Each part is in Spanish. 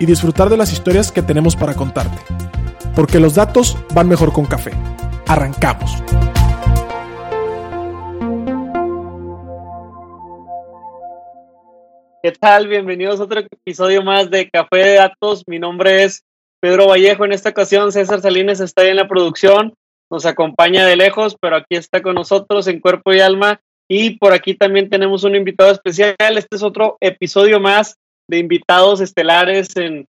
y disfrutar de las historias que tenemos para contarte. Porque los datos van mejor con café. Arrancamos. ¿Qué tal? Bienvenidos a otro episodio más de Café de Datos. Mi nombre es Pedro Vallejo. En esta ocasión César Salinas está en la producción. Nos acompaña de lejos, pero aquí está con nosotros en cuerpo y alma y por aquí también tenemos un invitado especial. Este es otro episodio más de invitados estelares en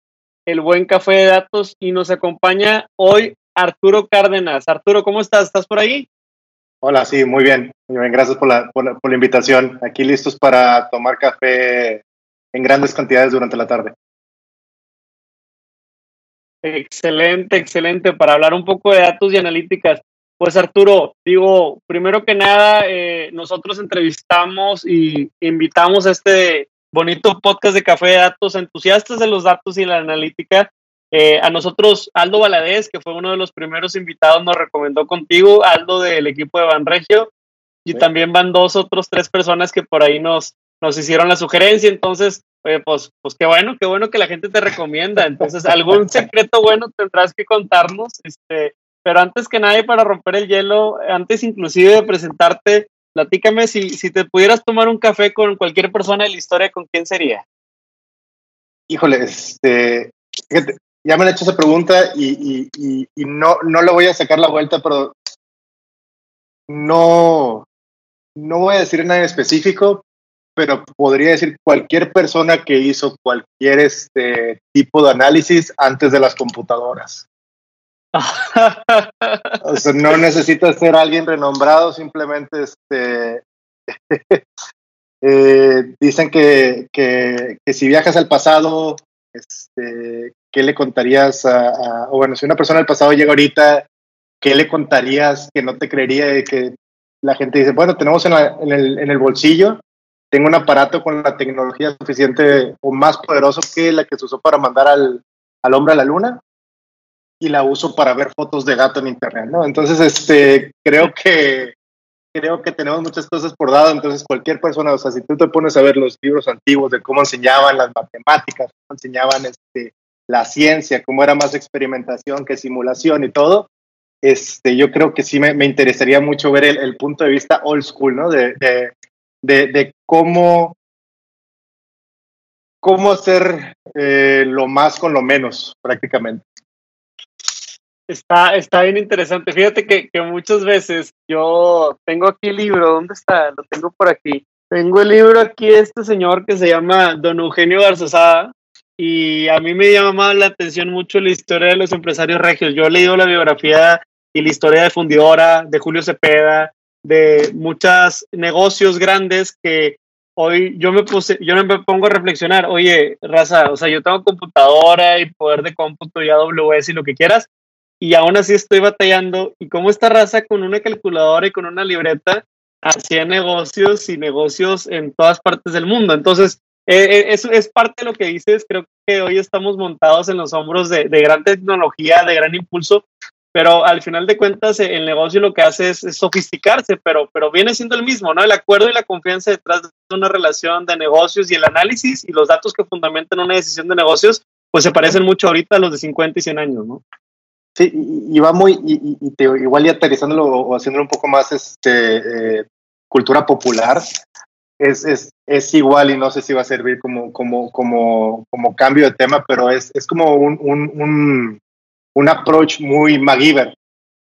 el Buen Café de Datos y nos acompaña hoy Arturo Cárdenas. Arturo, ¿cómo estás? ¿Estás por ahí? Hola, sí, muy bien. Muy bien gracias por la, por la invitación. Aquí listos para tomar café en grandes cantidades durante la tarde. Excelente, excelente. Para hablar un poco de datos y analíticas. Pues Arturo, digo, primero que nada, eh, nosotros entrevistamos y invitamos a este bonito podcast de Café de Datos, entusiastas de los datos y la analítica. Eh, a nosotros, Aldo Valadez, que fue uno de los primeros invitados, nos recomendó contigo, Aldo del equipo de Banregio, y también van dos, otros tres personas que por ahí nos, nos hicieron la sugerencia. Entonces, pues, pues qué bueno, qué bueno que la gente te recomienda. Entonces, algún secreto bueno tendrás que contarnos. Este, pero antes que nada, para romper el hielo, antes inclusive de presentarte, platícame si, si te pudieras tomar un café con cualquier persona de la historia, ¿con quién sería? Híjole, este, ya me han hecho esa pregunta y, y, y, no, no le voy a sacar la vuelta, pero no, no voy a decir nada en específico, pero podría decir cualquier persona que hizo cualquier este tipo de análisis antes de las computadoras. O sea, no necesitas ser alguien renombrado, simplemente este, eh, dicen que, que, si viajas al pasado, este, ¿qué le contarías a, o bueno, si una persona del pasado llega ahorita, ¿qué le contarías que no te creería que la gente dice, bueno, tenemos en, el, en el bolsillo, tengo un aparato con la tecnología suficiente o más poderoso que la que se usó para mandar al, al hombre a la luna? Y la uso para ver fotos de gato en internet, ¿no? Entonces, este, creo que creo que tenemos muchas cosas por dado, entonces cualquier persona, o sea, si tú te pones a ver los libros antiguos de cómo enseñaban las matemáticas, cómo enseñaban este, la ciencia, cómo era más experimentación que simulación y todo, este, yo creo que sí me, me interesaría mucho ver el, punto de vista old school, ¿no? De, de cómo, cómo hacer eh, lo más con lo menos, prácticamente. Está, está bien interesante. Fíjate que, que, muchas veces yo tengo aquí el libro, ¿dónde está? Lo tengo por aquí. Tengo el libro aquí de este señor que se llama Don Eugenio Garzazada y a mí me llama la atención mucho la historia de los empresarios regios. Yo he leído la biografía y la historia de Fundidora, de Julio Cepeda, de muchos negocios grandes que hoy yo me puse, yo me pongo a reflexionar, oye, raza, o sea, yo tengo computadora y poder de cómputo y AWS y lo que quieras, y aún así estoy batallando. Y como esta raza con una calculadora y con una libreta hacía negocios y negocios en todas partes del mundo. Entonces, eh, eso es parte de lo que dices. Creo que hoy estamos montados en los hombros de, gran tecnología, de gran impulso, pero al final de cuentas el negocio lo que hace es, sofisticarse, pero, pero viene siendo el mismo, ¿no? El acuerdo y la confianza detrás de una relación de negocios y el análisis y los datos que fundamentan una decisión de negocios, pues se parecen mucho ahorita a los de 50 y 100 años, ¿no? Sí, y, va muy, y, te, igual y aterrizándolo o haciéndolo un poco más este, eh, cultura popular, es, es, es, igual y no sé si va a servir como, como, como, como cambio de tema, pero es, es como un, un, un, un approach muy MacGyver.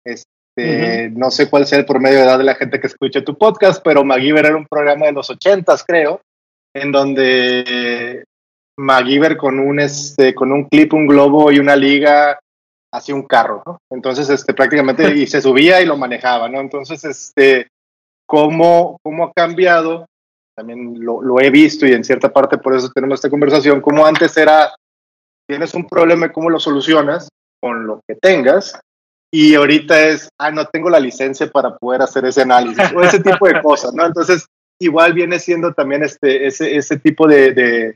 Este, No sé cuál sea el promedio de edad de la gente que escucha tu podcast, pero MacGyver era un programa de los ochentas, creo, en donde MacGyver con un, este, con un clip, un globo y una liga hacía un carro, ¿no? Entonces, este, prácticamente, y se subía y lo manejaba, ¿no? Entonces, este, ¿cómo, cómo ha cambiado? También lo, lo, he visto y en cierta parte por eso tenemos esta conversación, como antes era, tienes un problema y cómo lo solucionas, con lo que tengas y ahorita es, ah, no tengo la licencia para poder hacer ese análisis o ese tipo de cosas, ¿no? Entonces, igual viene siendo también este, ese, ese tipo de, de,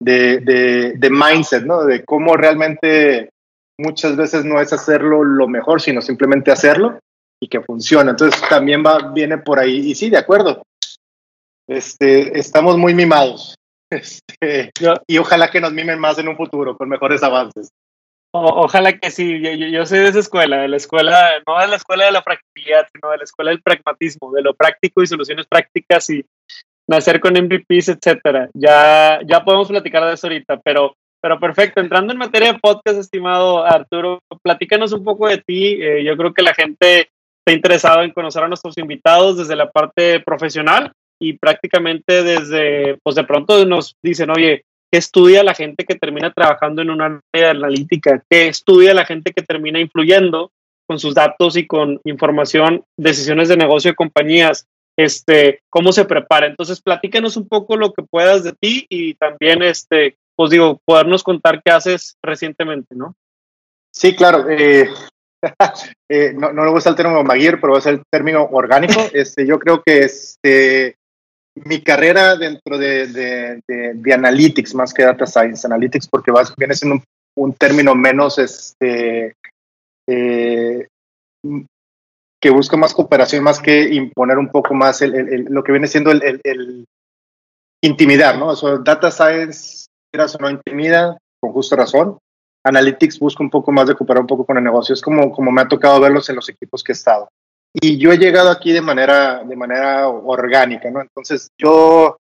de, de, mindset, ¿no? De cómo realmente muchas veces no es hacerlo lo mejor, sino simplemente hacerlo y que funcione. Entonces, también va, viene por ahí. Y sí, de acuerdo. Este, estamos muy mimados. Este, y ojalá que nos mimen más en un futuro con mejores avances ojalá que sí, yo, soy de esa escuela, de la escuela, no de la escuela de la practicidad, sino de la escuela del pragmatismo, de lo práctico y soluciones prácticas y nacer con MVPs, etcétera. Ya, ya podemos platicar de eso ahorita, pero, pero perfecto. Entrando en materia de podcast, estimado Arturo, platícanos un poco de ti. Eh, yo creo que la gente está interesada en conocer a nuestros invitados desde la parte profesional y prácticamente desde, pues de pronto nos dicen, oye, ¿Qué estudia la gente que termina trabajando en una área analítica? ¿Qué estudia la gente que termina influyendo con sus datos y con información, decisiones de negocio de compañías? Este, ¿Cómo se prepara? Entonces, platícanos un poco lo que puedas de ti y también, este, pues digo, podernos contar qué haces recientemente, ¿no? Sí, claro. Eh, eh, no, no, le gusta el término Maguire, pero es el término orgánico. Este, yo creo que este, mi carrera dentro de, de, Analytics más que Data Science, Analytics, porque viene siendo un, término menos este, eh, que busca más cooperación, más que imponer un poco más lo que viene siendo el, intimidar, ¿no? Data Science, quieras o no, intimida, con justa razón. Analytics busca un poco más de cooperar un poco con el negocio. Es como, como me ha tocado verlos en los equipos que he estado. Y yo he llegado aquí de manera, de manera orgánica, ¿no? Entonces yo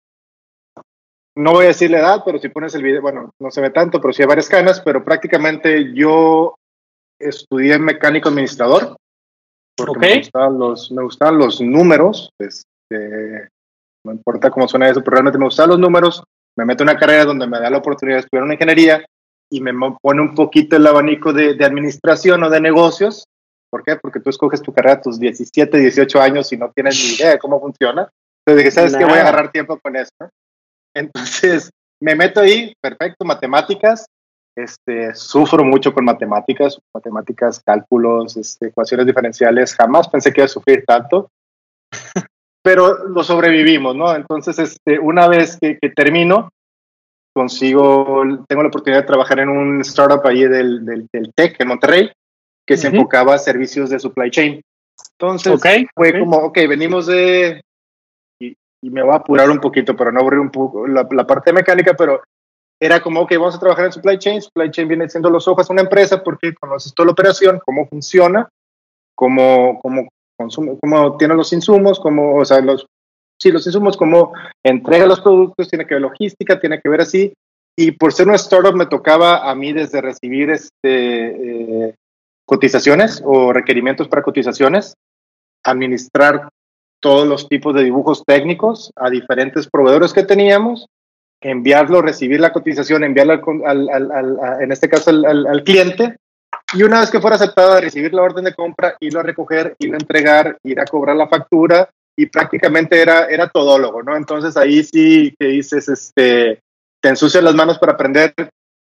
no voy a decir la edad, pero si pones el video, bueno, no se ve tanto, pero sí hay varias canas, pero prácticamente yo estudié mecánico administrador, porque me, gustaban los, me gustaban los números, este, no importa cómo suena eso, pero realmente me gustaban los números, me meto en una carrera donde me da la oportunidad de estudiar una ingeniería y me pone un poquito el abanico de, de administración o de negocios, ¿Por qué? Porque tú escoges tu carrera a tus 17, 18 años y no tienes ni idea de cómo funciona. Entonces dije, ¿sabes qué? Voy a agarrar tiempo con eso. Entonces me meto ahí, perfecto, matemáticas. Este, sufro mucho con matemáticas, matemáticas, cálculos, este, ecuaciones diferenciales. Jamás pensé que iba a sufrir tanto, pero lo sobrevivimos, ¿no? Entonces, este, una vez que, termino, consigo, tengo la oportunidad de trabajar en un startup ahí del, del, del TEC en Monterrey que se enfocaba a servicios de supply chain. Entonces fue como, ok, venimos de, y, me voy a apurar un poquito para no aburrir un poco la, parte mecánica, pero era como, ok, vamos a trabajar en supply chain. Supply chain viene siendo los ojos de una empresa porque conoces toda la operación, cómo funciona, cómo, cómo, consume, cómo tiene los insumos, cómo, o sea, los, sí, los insumos, cómo entrega los productos, tiene que ver logística, tiene que ver así. Y por ser una startup me tocaba a mí desde recibir este, eh, cotizaciones o requerimientos para cotizaciones, administrar todos los tipos de dibujos técnicos a diferentes proveedores que teníamos, enviarlo, recibir la cotización, enviarla al, al, en este caso al, cliente, y una vez que fuera aceptada, recibir la orden de compra, irlo a recoger, irlo a entregar, ir a cobrar la factura, y prácticamente era, era todólogo, ¿no? Entonces ahí sí que dices, este, te ensucias las manos para aprender,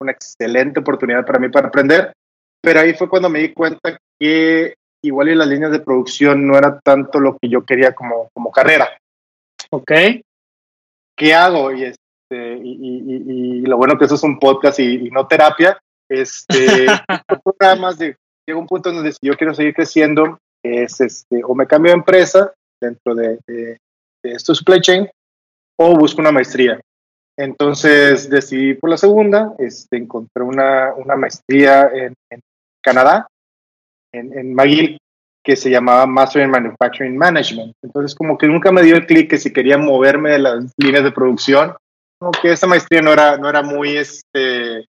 una excelente oportunidad para mí para aprender, pero ahí fue cuando me di cuenta que igual y las líneas de producción no era tanto lo que yo quería como, como carrera. Ok. ¿Qué hago? Y, este, y, lo bueno que eso es un podcast y, no terapia. Este, programas de, llega un punto donde si yo quiero seguir creciendo, es este, o me cambio de empresa dentro de, de, de esto supply chain o busco una maestría. Entonces decidí por la segunda, este, encontré una, una maestría en, en, Canadá, en, en McGill, que se llamaba Master in Manufacturing Management. Entonces, como que nunca me dio el clic que si quería moverme de las líneas de producción, como que esa maestría no era, no era muy, este,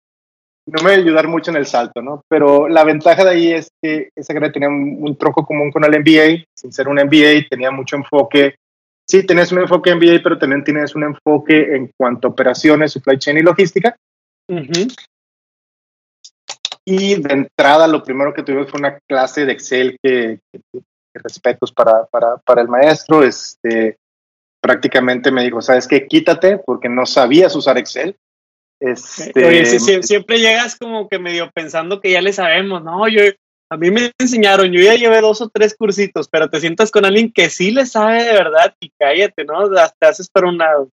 no me iba a ayudar mucho en el salto, ¿no? Pero la ventaja de ahí es que esa carrera tenía un, un tronco común con el MBA, sin ser un MBA, tenía mucho enfoque. Sí, tenías un enfoque MBA, pero también tienes un enfoque en cuanto a operaciones, supply chain y logística. Y de entrada, lo primero que tuve fue una clase de Excel que, respetos para, para, para, el maestro. Este, prácticamente me dijo, ¿sabes qué? Quítate porque no sabías usar Excel. Este... Oye, siempre llegas como que medio pensando que ya le sabemos, ¿no? Yo, a mí me enseñaron, yo ya llevé dos o tres cursitos, pero te sientas con alguien que sí le sabe de verdad y cállate, ¿no? Te haces por un lado.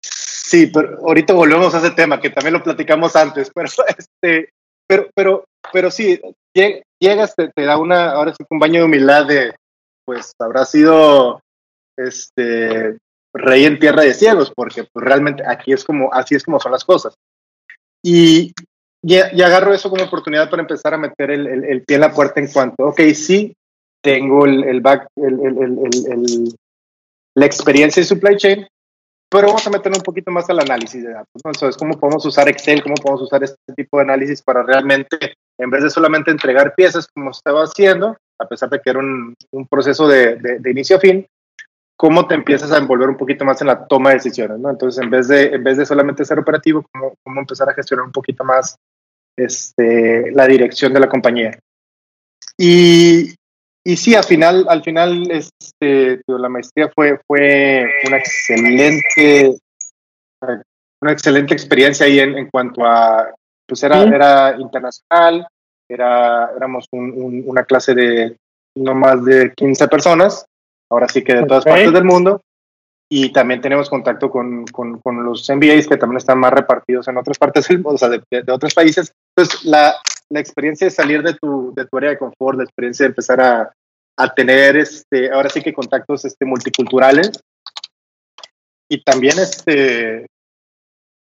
Sí, pero ahorita volvemos a ese tema que también lo platicamos antes, pero este, pero, pero, pero sí, llegas, te, te da una, ahora sí, un baño de humildad de, pues habrá sido, este, rey en tierra de ciegos, porque pues realmente aquí es como, así es como son las cosas. Y, y, agarro eso como oportunidad para empezar a meter el, el, pie en la puerta en cuanto, ok, sí, tengo el, el back, el, la experiencia de supply chain, pero vamos a meter un poquito más al análisis de datos. ¿no? Entonces, ¿cómo podemos usar Excel? ¿Cómo podemos usar este tipo de análisis para realmente, en vez de solamente entregar piezas como estaba haciendo, a pesar de que era un, un proceso de, de, de, inicio a fin, cómo te empiezas a envolver un poquito más en la toma de decisiones, ¿no? Entonces, en vez de, en vez de solamente ser operativo, cómo, cómo empezar a gestionar un poquito más este, la dirección de la compañía. Y, y sí, al final, al final este, la maestría fue, fue una excelente, una excelente experiencia ahí en, en cuanto a, pues era, era internacional, era, éramos un, una clase de no más de 15 personas ahora sí que de todas partes del mundo. Y también tenemos contacto con, con, con, los MBAs que también están más repartidos en otras partes del mundo, o sea, de, de, otros países. Entonces, la, la, experiencia de salir de tu, de tu área de confort, la experiencia de empezar a, a tener, este, ahora sí que contactos este, multiculturales. Y también, este,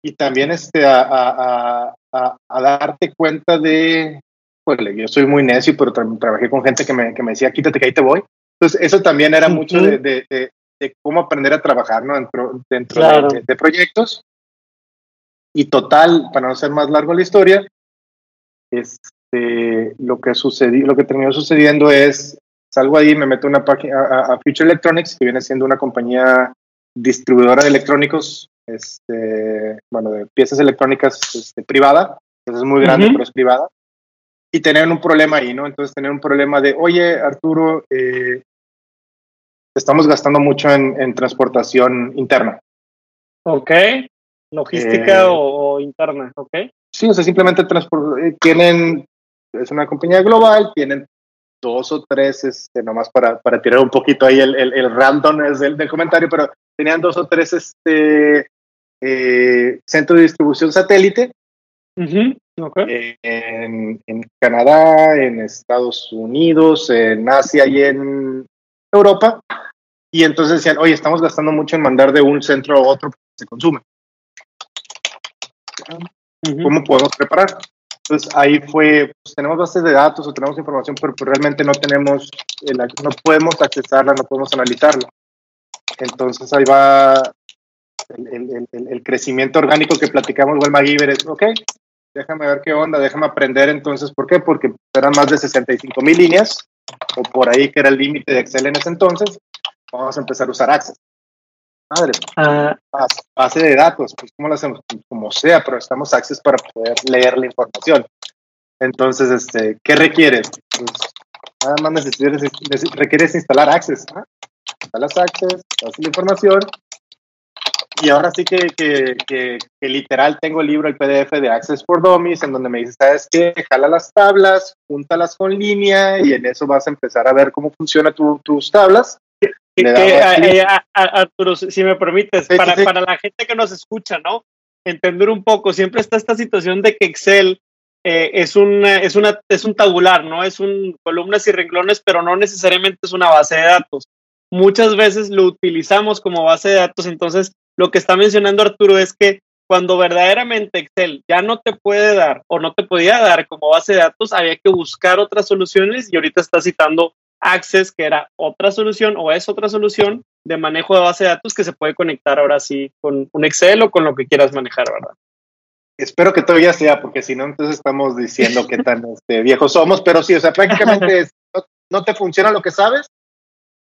y también este, a, a, a, a darte cuenta de, pues yo soy muy necio, pero trabajé con gente que me, que me decía, quítate que ahí te voy. Entonces, eso también era mucho de, de, de, cómo aprender a trabajar ¿no? dentro, dentro de, proyectos. Y total, para no ser más largo la historia, este, lo que sucedió, lo que terminó sucediendo es, salgo ahí, me meto una página a, Future Electronics, que viene siendo una compañía distribuidora de electrónicos, este, bueno, de piezas electrónicas este, privada, es muy grande, pero es privada y tenían un problema ahí, ¿no? Entonces tenían un problema de, oye, Arturo, eh, estamos gastando mucho en, en, transportación interna. Ok. Logística eh, o, interna, ok. Sí, o sea, simplemente eh, tienen, es una compañía global, tienen dos o tres, este, nomás para, para tirar un poquito ahí el, el, el random es del, del, comentario, pero tenían dos o tres este, eh, centros de distribución satélite. Okay. en, en, Canadá, en Estados Unidos, en Asia y en Europa. Y entonces decían, oye, estamos gastando mucho en mandar de un centro a otro porque se consume. ¿Cómo podemos preparar? Entonces ahí fue, pues tenemos bases de datos o tenemos información, pero pues, realmente no tenemos, el, no podemos accesarla, no podemos analizarla. Entonces ahí va el, el, el, el crecimiento orgánico que platicamos, Wilma Giver, es, ok, déjame ver qué onda, déjame aprender entonces, ¿por qué? Porque eran más de 65 mil líneas, o por ahí que era el límite de Excel en ese entonces, vamos a empezar a usar Access. Madre, uh, base, de datos, pues ¿cómo lo hacemos? Pues, como sea, pero estamos Access para poder leer la información. Entonces, este, ¿qué requieres? Pues, nada más necesitas, requieres instalar Access. ¿ah? Instalas Access, haces la información y ahora sí que, que, que, que, literal tengo el libro, el PDF de Access for Dummies, en donde me dice, ¿sabes qué? Jala las tablas, júntalas con línea y en eso vas a empezar a ver cómo funcionan tu, tus tablas eh, Arturo, si me permites, para, para la gente que nos escucha, ¿no? Entender un poco, siempre está esta situación de que Excel eh, es, un, es, una, es un tabular, ¿no? Es un columnas y renglones, pero no necesariamente es una base de datos. Muchas veces lo utilizamos como base de datos, entonces lo que está mencionando Arturo es que cuando verdaderamente Excel ya no te puede dar o no te podía dar como base de datos, había que buscar otras soluciones y ahorita está citando Access, que era otra solución o es otra solución de manejo de base de datos que se puede conectar ahora sí con un Excel o con lo que quieras manejar, ¿verdad? Espero que todavía sea, porque si no, entonces estamos diciendo qué tan este, viejos somos, pero sí, o sea, prácticamente no, te funciona lo que sabes.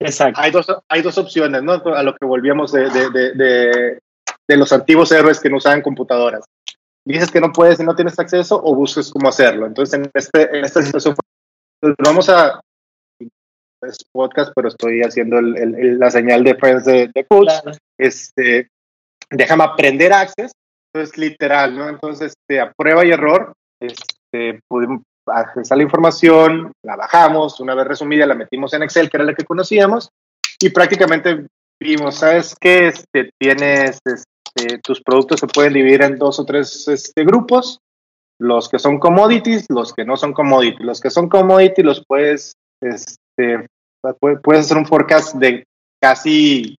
Exacto. Hay dos, hay dos opciones, ¿no? A lo que volvíamos de, de, de, de los antiguos héroes que no usaban computadoras. Dices que no puedes y no tienes acceso o busques cómo hacerlo. Entonces, en, este, en esta situación, pues, vamos a podcast, pero estoy haciendo el, el, la señal de Friends de, de Coach. Este, déjame aprender Access Entonces, literal, ¿no? Entonces, este, a prueba y error, este, pudimos accesar la información, la bajamos, una vez resumida la metimos en Excel, que era la que conocíamos, y prácticamente vimos, ¿sabes qué? Este, tienes, este, tus productos se pueden dividir en dos o tres este, grupos, los que son commodities, los que no son commodities. Los que son commodities los puedes, este, puedes hacer un forecast de casi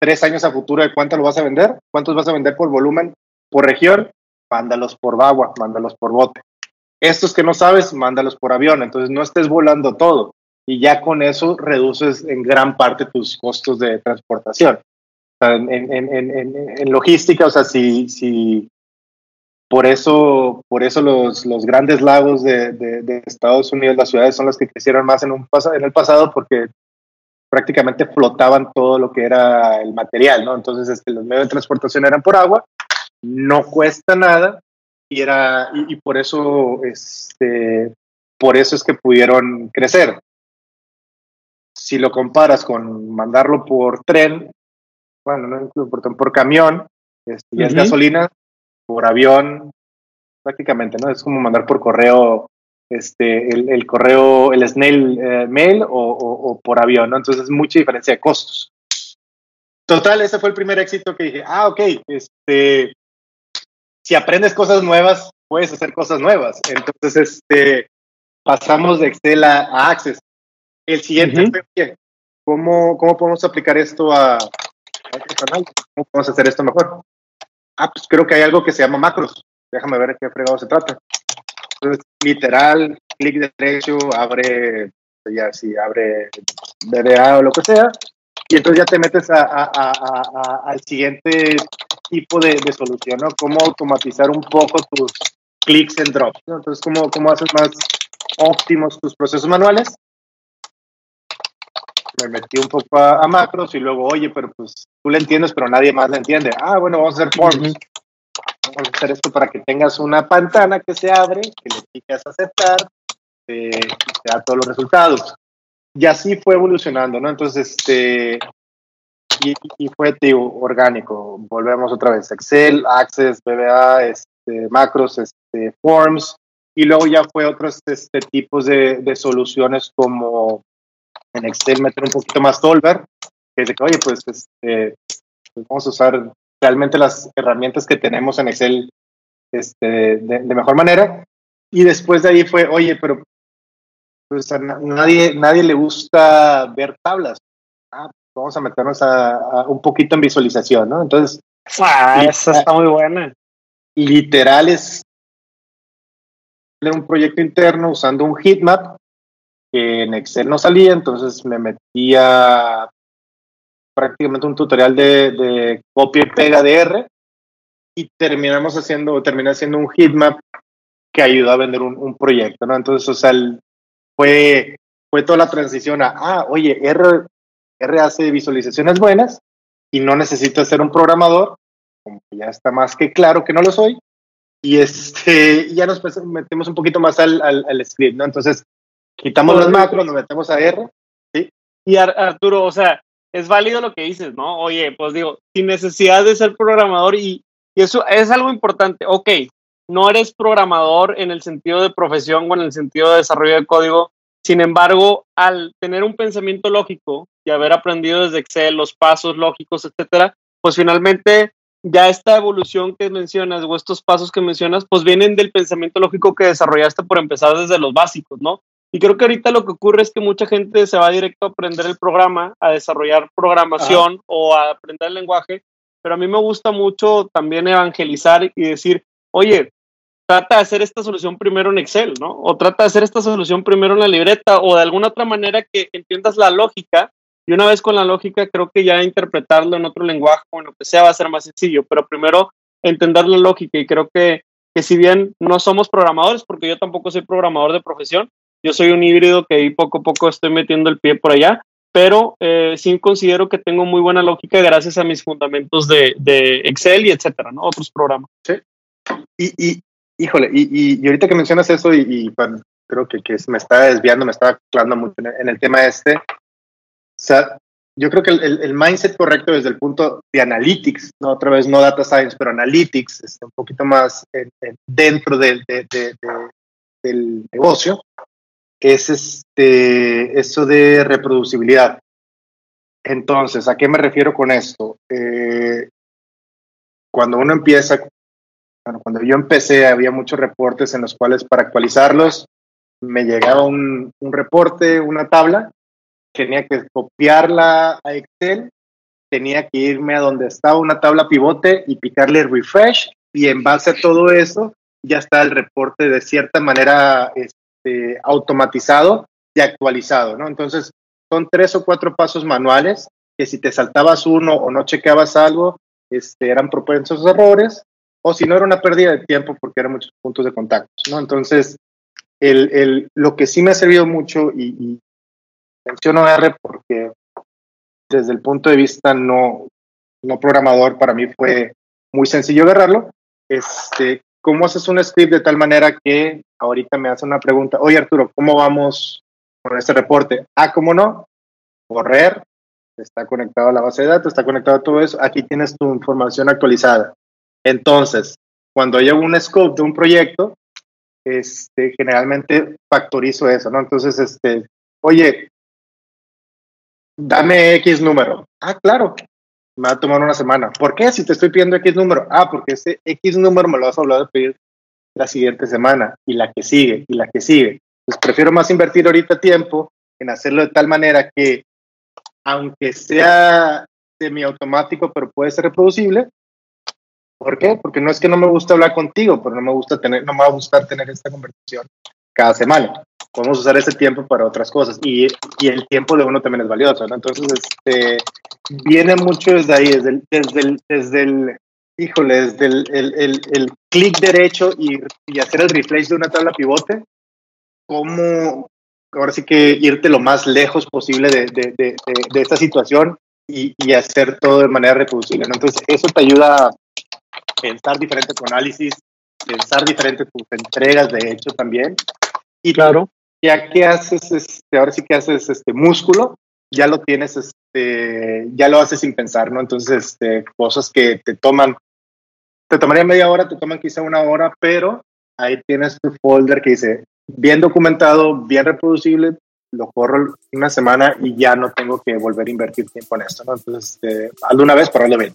tres años a futuro de cuánto lo vas a vender, cuántos vas a vender por volumen, por región, mándalos por bagua, mándalos por bote. Estos que no sabes, mándalos por avión, entonces no estés volando todo y ya con eso reduces en gran parte tus costos de transportación. en, en, en, en, logística, o sea, si, por eso, por eso los, los grandes lagos de, de, Estados Unidos, las ciudades son las que crecieron más en, un, en el pasado porque prácticamente flotaban todo lo que era el material, ¿no? Entonces este, los medios de transportación eran por agua, no cuesta nada y, era, y, por, eso, este, por eso es que pudieron crecer. Si lo comparas con mandarlo por tren, bueno, no por, por camión, este, ya es gasolina, por avión, prácticamente, ¿no? Es como mandar por correo este, el, correo, el snail eh, mail o, por avión, ¿no? Entonces es mucha diferencia de costos. Total, ese fue el primer éxito que dije, ah, ok, este, si aprendes cosas nuevas, puedes hacer cosas nuevas. Entonces, este, pasamos de Excel a, Access. El siguiente fue, ¿cómo, ¿cómo podemos aplicar esto a, a este canal? ¿Cómo podemos hacer esto mejor? Ah, pues creo que hay algo que se llama macros. Déjame ver qué fregado se trata. Entonces, literal, clic derecho, abre, ya sí, abre BDA o lo que sea, y entonces ya te metes a, a, a, al siguiente tipo de, de, solución, ¿no? Cómo automatizar un poco tus clics and drops, ¿no? Entonces, cómo, cómo haces más óptimos tus procesos manuales. Me metí un poco a, macros y luego, oye, pero pues tú le entiendes, pero nadie más le entiende. Ah, bueno, vamos a hacer forms vamos a hacer esto para que tengas una pantana que se abre, que le piques a aceptar eh, y te da todos los resultados. Y así fue evolucionando, ¿no? Entonces, este, y, fue tío, orgánico. Volvemos otra vez. Excel, Access, VBA, este, macros, este, Forms, y luego ya fue otros este, tipos de, soluciones como en Excel meter un poquito más Solver, que es de que, oye, pues, este, pues vamos a usar realmente las herramientas que tenemos en Excel de, mejor manera. Y después de ahí fue, oye, pero pues a nadie, nadie le gusta ver tablas. Ah, vamos a meternos a, un poquito en visualización, ¿no? Entonces. Ah, esa está muy buena. Literal es un proyecto interno usando un heatmap que en Excel no salía, entonces me metía prácticamente un tutorial de, de copia y pega de R y terminamos haciendo, terminé haciendo un heatmap que ayudó a vender un, proyecto, ¿no? Entonces, o sea, fue, fue toda la transición a, ah, oye, R, R hace visualizaciones buenas y no necesito ser un programador, como ya está más que claro que no lo soy, y este, ya nos metemos un poquito más al, al, script, ¿no? Entonces, quitamos los macros, nos metemos a R, ¿sí? Y Arturo, o sea, es válido lo que dices, ¿no? Oye, pues digo, sin necesidad de ser programador y, eso es algo importante. Ok, no eres programador en el sentido de profesión o en el sentido de desarrollo de código. Sin embargo, al tener un pensamiento lógico y haber aprendido desde Excel los pasos lógicos, etcétera, pues finalmente ya esta evolución que mencionas o estos pasos que mencionas, pues vienen del pensamiento lógico que desarrollaste por empezar desde los básicos, ¿no? Y creo que ahorita lo que ocurre es que mucha gente se va directo a aprender el programa, a desarrollar programación o a aprender el lenguaje, pero a mí me gusta mucho también evangelizar y decir, oye, trata de hacer esta solución primero en Excel, ¿no? O trata de hacer esta solución primero en la libreta o de alguna otra manera que entiendas la lógica y una vez con la lógica creo que ya interpretarlo en otro lenguaje o en lo que sea va a ser más sencillo, pero primero entender la lógica y creo que, que si bien no somos programadores, porque yo tampoco soy programador de profesión, yo soy un híbrido que ahí poco a poco estoy metiendo el pie por allá, pero eh, sí considero que tengo muy buena lógica gracias a mis fundamentos de, de Excel y etcétera, ¿no? Otros programas. Sí. Y, y híjole, y, y, ahorita que mencionas eso, y, bueno, creo que, que, me está desviando, me está aclarando mucho en el, tema este. O sea, yo creo que el, mindset correcto desde el punto de analytics, ¿no? otra vez no data science, pero analytics, este, un poquito más dentro del negocio, es este, eso de reproducibilidad. Entonces, ¿a qué me refiero con esto? Eh, cuando uno empieza, bueno, cuando yo empecé había muchos reportes en los cuales para actualizarlos me llegaba un, reporte, una tabla, tenía que copiarla a Excel, tenía que irme a donde estaba una tabla pivote y picarle refresh y en base a todo eso ya está el reporte de cierta manera este, automatizado y actualizado, ¿no? Entonces, son tres o cuatro pasos manuales que si te saltabas uno o no chequeabas algo, este, eran propensos errores, o si no era una pérdida de tiempo porque eran muchos puntos de contacto, ¿no? Entonces, el, el, lo que sí me ha servido mucho, y, menciono R porque desde el punto de vista no, no programador, para mí fue muy sencillo agarrarlo, este, ¿cómo haces un script de tal manera que ahorita me hace una pregunta, oye Arturo, ¿cómo vamos con este reporte? Ah, ¿cómo no? Correr, está conectado a la base de datos, está conectado a todo eso, aquí tienes tu información actualizada. Entonces, cuando llevo un scope de un proyecto, este, generalmente factorizo eso, ¿no? Entonces, este, oye, dame X número. Ah, claro, me va a tomar una semana. ¿Por qué? Si te estoy pidiendo X número. Ah, porque ese X número me lo vas a hablar de pedir la siguiente semana y la que sigue y la que sigue. Pues prefiero más invertir ahorita tiempo en hacerlo de tal manera que, aunque sea semiautomático, pero puede ser reproducible. ¿Por qué? Porque no es que no me guste hablar contigo, pero no me gusta tener, no me va a gustar tener esta conversación cada semana. Podemos usar ese tiempo para otras cosas y, y el tiempo de uno también es valioso, ¿no? Entonces, este, viene mucho desde ahí, desde el, desde el, desde el híjole, desde el, el, el clic derecho y, y, hacer el replace de una tabla pivote, cómo ahora sí que irte lo más lejos posible de, de, de, de esta situación y, y, hacer todo de manera reproducible. Entonces, eso te ayuda pensar diferente tu análisis, pensar diferente tus entregas, de hecho, también. Y claro, ya que haces, este, ahora sí que haces este músculo, ya lo tienes, este, ya lo haces sin pensar, ¿no? Entonces, este, cosas que te toman, te tomaría media hora, te toman quizá una hora, pero ahí tienes tu folder que dice bien documentado, bien reproducible, lo corro una semana y ya no tengo que volver a invertir tiempo en esto, ¿no? Entonces, este, hazlo una vez, hazlo bien.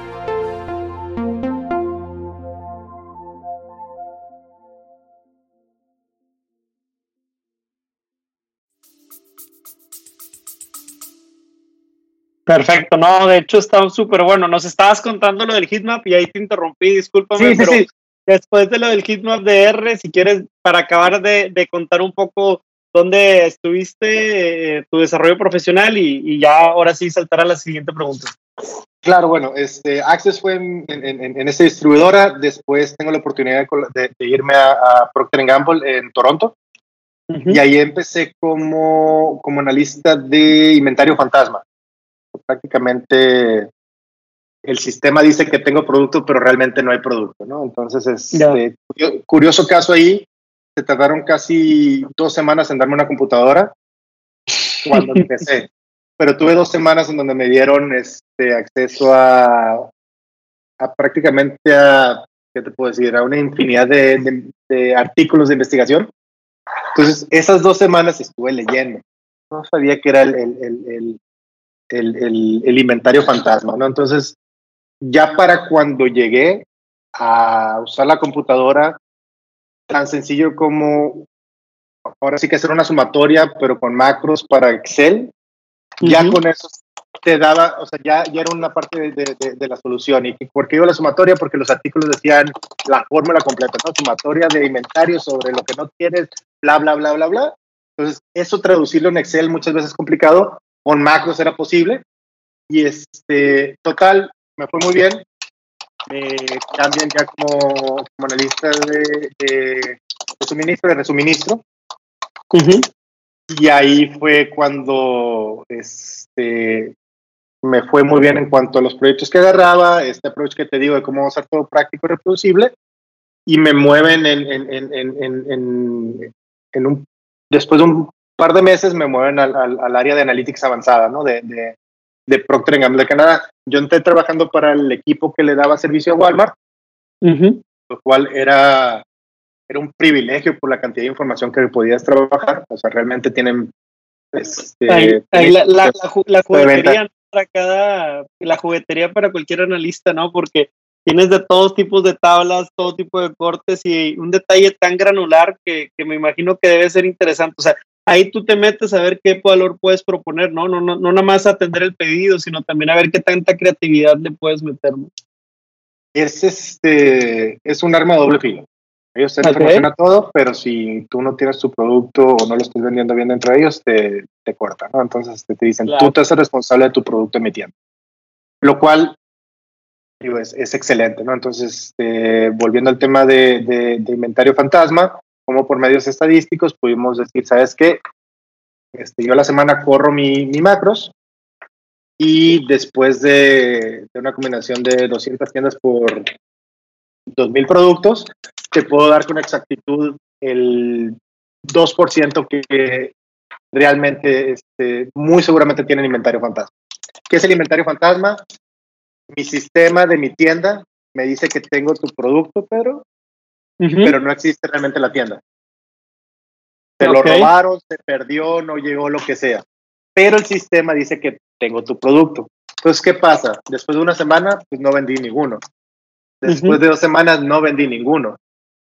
Perfecto, no, de hecho está súper bueno. Nos estabas contando lo del heatmap y ahí te interrumpí, discúlpame, pero después de lo del heatmap de R, si quieres, para acabar de, contar un poco dónde estuviste, eh, tu desarrollo profesional y, ya ahora sí saltar a la siguiente pregunta. Claro, bueno, este, Access fue en, en, esta distribuidora, después tengo la oportunidad de, irme a, Procter Gamble en Toronto. Y ahí empecé como, como analista de inventario fantasma prácticamente el sistema dice que tengo producto, pero realmente no hay producto, ¿no? Entonces, es este, curioso caso ahí, se tardaron casi dos semanas en darme una computadora cuando empecé, pero tuve dos semanas en donde me dieron este acceso a, a prácticamente a, ¿qué te puedo decir? A una infinidad de, de artículos de investigación. Entonces, esas dos semanas estuve leyendo. No sabía que era el, el, el, el, el, inventario fantasma, ¿no? Entonces, ya para cuando llegué, a usar la computadora tan sencillo como ahora sí que hacer una sumatoria, pero con macros para Excel. Ya con eso te daba, o sea, ya, ya era una parte de, de, la solución. ¿Y por qué iba la sumatoria? Porque los artículos decían la fórmula completa, ¿no? Sumatoria de inventario sobre lo que no tienes, bla, bla, bla, bla, bla. Entonces, eso traducirlo en Excel muchas veces es complicado. Con macros era posible. Y este, total, me fue muy bien. Me cambian ya como, como analista de, de, suministro, de resuministro. Y ahí fue cuando este, me fue muy bien en cuanto a los proyectos que agarraba, este approach que te digo de cómo hacer todo práctico y reproducible, y me mueven en, en, en, en, un, después de un par de meses me mueven al, al, área de analytics avanzada, ¿no? De, de, de Procter Gamble de Canadá. Yo entré trabajando para el equipo que le daba servicio a Walmart, lo cual era, era un privilegio por la cantidad de información que podías trabajar. O sea, realmente tienen... Este, la, la, la, juguetería para cada, la juguetería para cualquier analista, ¿no? Porque tienes de todos tipos de tablas, todo tipo de cortes y un detalle tan granular que, que me imagino que debe ser interesante. O sea, ahí tú te metes a ver qué valor puedes proponer, ¿no? No, no, no nada más atender el pedido, sino también a ver qué tanta creatividad le puedes meter, ¿no? Es, este, es un arma doble filo. Ellos te okay. todo, pero si tú no tienes tu producto o no lo estás vendiendo bien dentro de ellos, te, te cortan, ¿no? Entonces te, dicen, tú te haces responsable de tu producto emitiendo. Lo cual digo, es, es excelente, ¿no? Entonces, este, volviendo al tema de, de inventario fantasma, como por medios estadísticos pudimos decir, ¿sabes qué? Este, yo la semana corro mi, macros y después de, una combinación de 200 tiendas por 2.000 productos, te puedo dar con exactitud el 2% que realmente, este, muy seguramente tienen inventario fantasma. ¿Qué es el inventario fantasma? Mi sistema de mi tienda me dice que tengo tu producto, pero pero no existe realmente la tienda. Se lo robaron, se perdió, no llegó, lo que sea. Pero el sistema dice que tengo tu producto. Entonces, ¿qué pasa? Después de una semana, pues no vendí ninguno. Después de dos semanas, no vendí ninguno.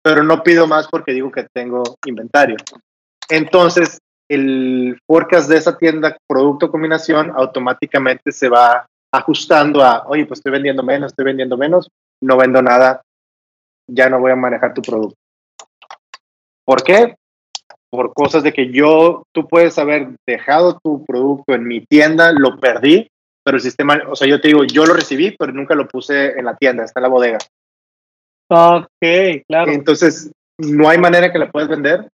Pero no pido más porque digo que tengo inventario. Entonces, el forecast de esa tienda producto combinación automáticamente se va ajustando a, oye, pues estoy vendiendo menos, estoy vendiendo menos, no vendo nada, ya no voy a manejar tu producto. ¿Por qué? Por cosas de que yo, tú puedes haber dejado tu producto en mi tienda, lo perdí, pero el sistema, o sea, yo te digo, yo lo recibí, pero nunca lo puse en la tienda, está en la bodega. Ok, claro. Entonces, no hay manera que la puedas vender,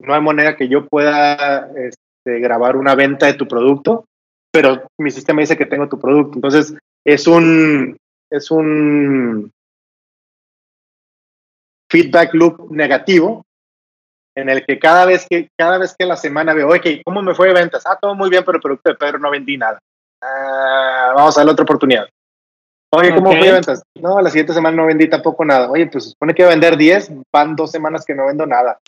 no hay manera que yo pueda este, grabar una venta de tu producto, pero mi sistema dice que tengo tu producto. Entonces, es un, es un, feedback loop negativo en el que cada vez que cada vez que la semana veo, oye, ¿cómo me fue de ventas? Ah, todo muy bien, pero el producto de Pedro no vendí nada. Ah, vamos a dar otra oportunidad. Oye, ¿cómo fue de ventas? No, la siguiente semana no vendí tampoco nada. Oye, pues supone que iba a vender 10, van dos semanas que no vendo nada.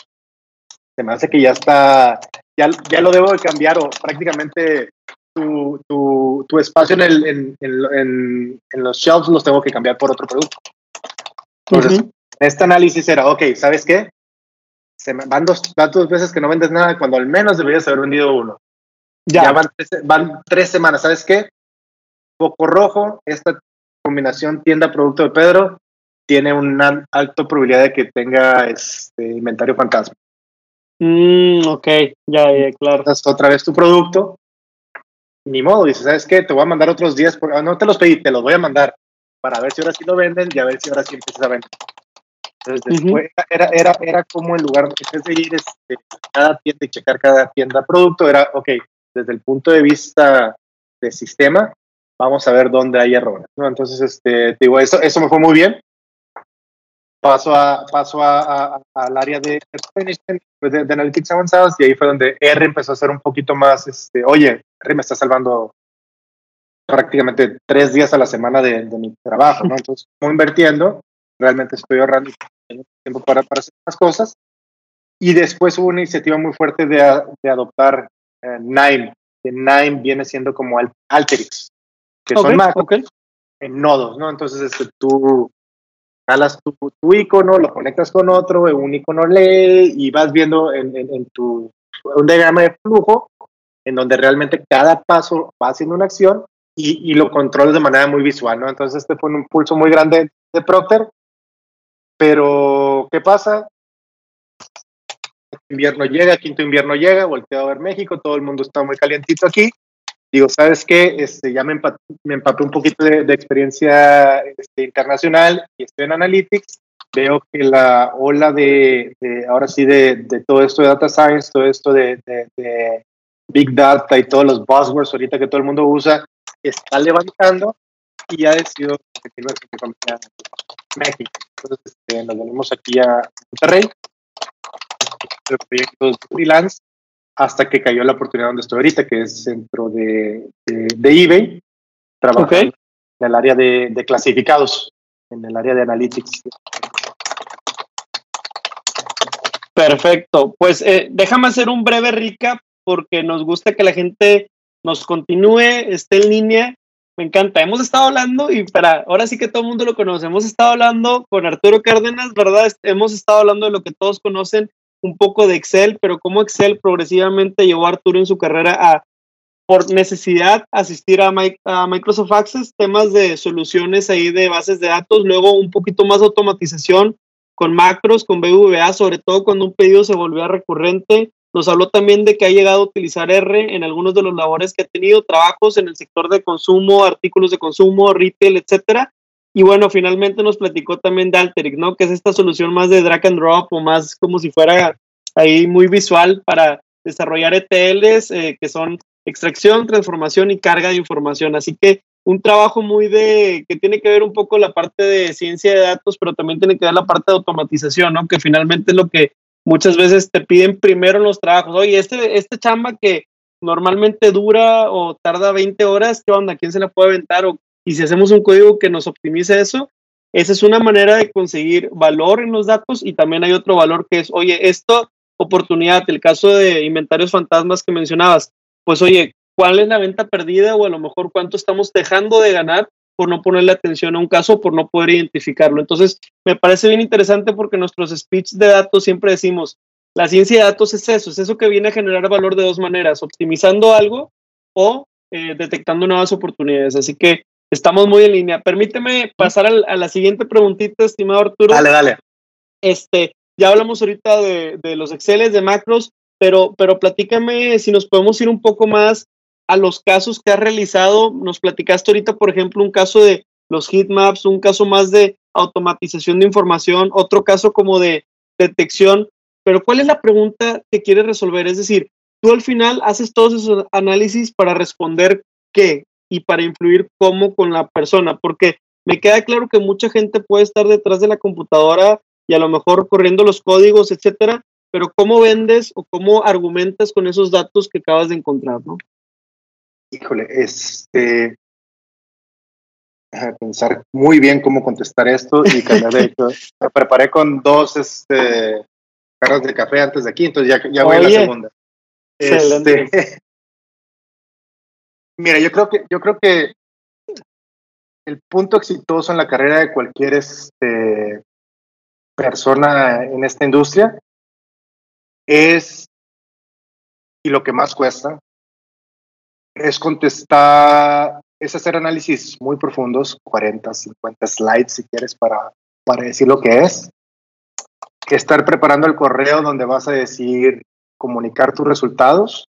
Se me hace que ya está, ya, ya lo debo de cambiar o prácticamente tu, tu, tu espacio en, el, en, en, en, los shelves los tengo que cambiar por otro producto. Entonces, este análisis era, ok, ¿sabes qué? Se van, dos, dos veces que no vendes nada cuando al menos deberías haber vendido uno. Ya, van, tres, van tres semanas, ¿sabes qué? Poco rojo, esta combinación tienda-producto de Pedro tiene una alta probabilidad de que tenga este inventario fantasma. Mm, ok, ya, ya, claro. Entonces, otra vez tu producto, ni modo, dices, ¿sabes qué? Te voy a mandar otros días, por, no te los pedí, te los voy a mandar para ver si ahora sí lo venden y a ver si ahora sí empiezas a vender. Entonces, después era, era, era como el lugar, en vez de ir este, cada tienda y checar cada tienda producto, era, ok, desde el punto de vista de sistema, vamos a ver dónde hay errores, ¿no? Entonces, este, digo, eso, eso me fue muy bien. Paso, a, paso a, al área de, de, de, analytics avanzados y ahí fue donde R empezó a ser un poquito más, este, oye, R me está salvando prácticamente tres días a la semana de, de mi trabajo, ¿no? Entonces, como invirtiendo, realmente estoy ahorrando tiempo para, para hacer las cosas. Y después hubo una iniciativa muy fuerte de, de adoptar eh, Nime, que Nime viene siendo como Alterix, que son Mac en nodos, ¿no? Entonces, este, tú, jalas tu, tu icono, lo conectas con otro, un icono lee y vas viendo en, en, en tu un diagrama de flujo en donde realmente cada paso va haciendo una acción y, y, lo controlas de manera muy visual, ¿no? Entonces este fue un impulso muy grande de Procter, pero ¿qué pasa? Invierno llega, quinto invierno llega, volteo a ver México, todo el mundo está muy calientito aquí. Digo, ¿sabes qué? Este, ya me empapé, me empapé un poquito de, de experiencia este, internacional y estoy en Analytics. Veo que la ola de, de ahora sí, de, de, todo esto de data science, todo esto de, Big Data y todos los buzzwords ahorita que todo el mundo usa, está levantando y decidido continuar con México. Entonces este, nos venimos aquí a Monterrey, el proyecto de freelance, hasta que cayó la oportunidad donde estoy ahorita, que es centro de, de, de eBay, trabajando okay. en el área de, de clasificados, en el área de analytics. Perfecto. Pues eh, déjame hacer un breve recap porque nos gusta que la gente nos continúe, esté en línea. Me encanta. Hemos estado hablando y para ahora sí que todo el mundo lo conoce. Hemos estado hablando con Arturo Cárdenas, ¿verdad? Hemos estado hablando de lo que todos conocen, un poco de Excel, pero cómo Excel progresivamente llevó a Arturo en su carrera a, por necesidad, asistir a, a Microsoft Access, temas de soluciones ahí de bases de datos, luego un poquito más automatización con macros, con BVA, sobre todo cuando un pedido se volvía recurrente, nos habló también de que ha llegado a utilizar R en algunos de los labores que ha tenido, trabajos en el sector de consumo, artículos de consumo, retail, etcétera. Y bueno, finalmente nos platicó también de Alteryx, ¿no? Que es esta solución más de drag and drop o más como si fuera ahí muy visual para desarrollar ETLs eh, que son extracción, transformación y carga de información. Así que un trabajo muy de que tiene que ver un poco la parte de ciencia de datos, pero también tiene que ver la parte de automatización, ¿no? Que finalmente es lo que muchas veces te piden primero los trabajos, oye, este, este chamba que normalmente dura o tarda 20 horas, ¿qué onda? ¿Quién se la puede aventar? O, y si hacemos un código que nos optimice eso, esa es una manera de conseguir valor en los datos y también hay otro valor que es, oye, esto, oportunidad, el caso de inventarios fantasmas que mencionabas, pues oye, ¿cuál es la venta perdida o a lo mejor cuánto estamos dejando de ganar por no ponerle atención a un caso, por no poder identificarlo. Entonces, me parece bien interesante porque nuestros speech de datos siempre decimos, la ciencia de datos es eso, es eso que viene a generar valor de dos maneras, optimizando algo o eh, detectando nuevas oportunidades. Así que estamos muy en línea. Permíteme pasar a la siguiente preguntita, estimado Arturo. Dale, dale. Este, ya hablamos ahorita de, de los Exceles, de macros, pero, pero platícame si nos podemos ir un poco más a los casos que has realizado. Nos platicaste ahorita, por ejemplo, un caso de los heatmaps, un caso más de automatización de información, otro caso como de detección. Pero ¿cuál es la pregunta que quieres resolver? Es decir, tú al final haces todos esos análisis para responder qué y para influir cómo con la persona, porque me queda claro que mucha gente puede estar detrás de la computadora y a lo mejor corriendo los códigos, etcétera, pero cómo vendes o cómo argumentas con esos datos que acabas de encontrar, ¿no? Híjole, este. pensar muy bien cómo contestar esto y cambiar de hecho. Me preparé con dos este, carros de café antes de aquí, entonces ya, ya voy Oye, a la segunda. Este, mira, yo creo que yo creo que el punto exitoso en la carrera de cualquier este, persona en esta industria es y lo que más cuesta es contestar, es hacer análisis muy profundos, 40, 50 slides si quieres para, para decir lo que es. Estar preparando el correo donde vas a decir, comunicar tus resultados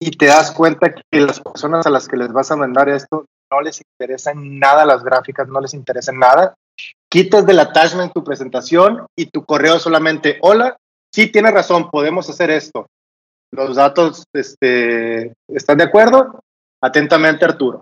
y te das cuenta que las personas a las que les vas a mandar esto no les interesa nada las gráficas, no les interesa nada. Quitas del attachment tu presentación y tu correo solamente, hola, sí, tienes razón, podemos hacer esto los datos este, están de acuerdo. Atentamente, Arturo.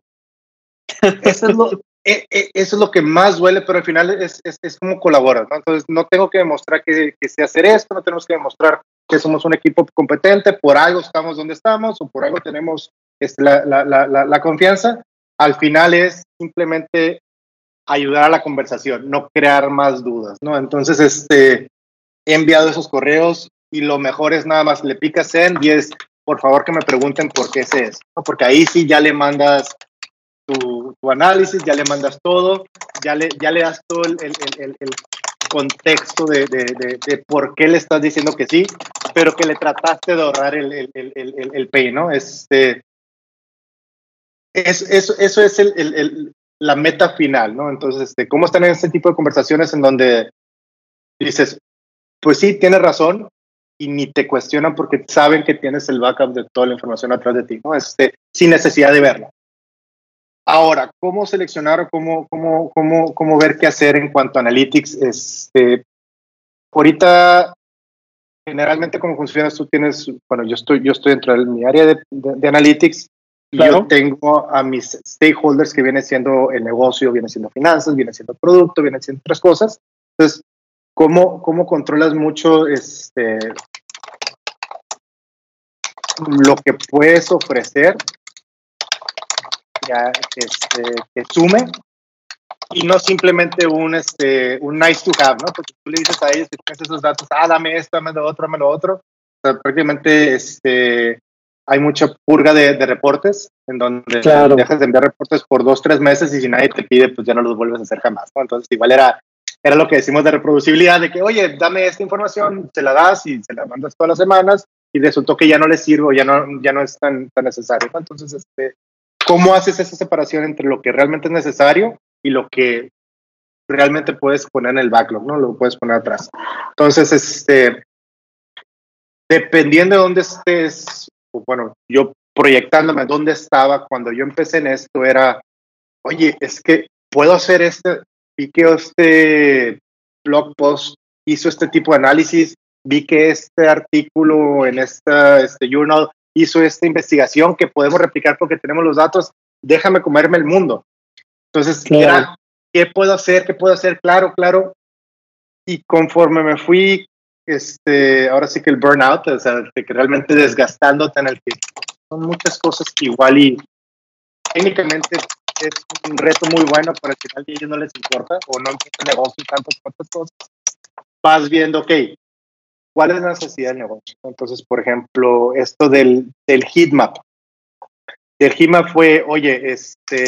Eso es lo, e, e, eso es lo que más duele, pero al final es, es, es como colaboras. ¿no? Entonces, no tengo que demostrar que, que sé hacer esto, no tenemos que demostrar que somos un equipo competente, por algo estamos donde estamos o por algo tenemos este, la, la, la, la confianza. Al final es simplemente ayudar a la conversación, no crear más dudas, ¿no? Entonces, este, he enviado esos correos, y lo mejor es nada más le picas en y es, por favor que me pregunten por qué es eso, porque ahí sí ya le mandas tu, análisis, ya le mandas todo, ya le, ya le das todo el, el, el, contexto de, de, de, por qué le estás diciendo que sí, pero que le trataste de ahorrar el, el, pay, ¿no? Este, es, eso, eso es el, la meta final, ¿no? Entonces, este, ¿cómo están en este tipo de conversaciones en donde dices, pues sí, tienes razón, y ni te cuestionan porque saben que tienes el backup de toda la información atrás de ti, ¿no? Este, sin necesidad de verla. Ahora, ¿cómo seleccionar o cómo, cómo, cómo, cómo ver qué hacer en cuanto a analytics? Este, ahorita, generalmente, como funcionas, tú tienes, bueno, yo estoy, yo estoy dentro de mi área de, de, analytics. Yo tengo a mis stakeholders que viene siendo el negocio, viene siendo finanzas, viene siendo producto, viene siendo otras cosas. Entonces, ¿Cómo, cómo controlas mucho este, lo que puedes ofrecer ya, este, que sume y no simplemente un, este, un nice to have, ¿no? Porque tú le dices a ellos que tienes esos datos, ah, dame esto, dame lo otro, dame lo otro. O sea, prácticamente este, hay mucha purga de, de reportes en donde dejas de enviar reportes por dos, tres meses y si nadie te pide, pues ya no los vuelves a hacer jamás, ¿no? Entonces, igual era era lo que decimos de reproducibilidad, de que, oye, dame esta información, se la das y se la mandas todas las semanas y resultó que ya no le sirvo, ya no, ya no es tan, tan necesario. Entonces, este, ¿cómo haces esa separación entre lo que realmente es necesario y lo que realmente puedes poner en el backlog, ¿no? Lo puedes poner atrás. Entonces, este, dependiendo de dónde estés, bueno, yo proyectándome dónde estaba cuando yo empecé en esto, era, oye, es que puedo hacer este, vi que este blog post hizo este tipo de análisis, vi que este artículo en esta este journal hizo esta investigación que podemos replicar porque tenemos los datos, déjame comerme el mundo. Entonces, ¿qué puedo hacer? ¿Qué puedo hacer? Claro, claro. Y conforme me fui, este, ahora sí que el burnout, o sea, que realmente desgastándote en el que son muchas cosas que igual y técnicamente es un reto muy bueno, pero al final a ellos no les importa o no importa el negocio y tantas otras cosas. Vas viendo, ok, ¿cuál es la necesidad del negocio? Entonces, por ejemplo, esto del, del heatmap. El heatmap fue, oye, este,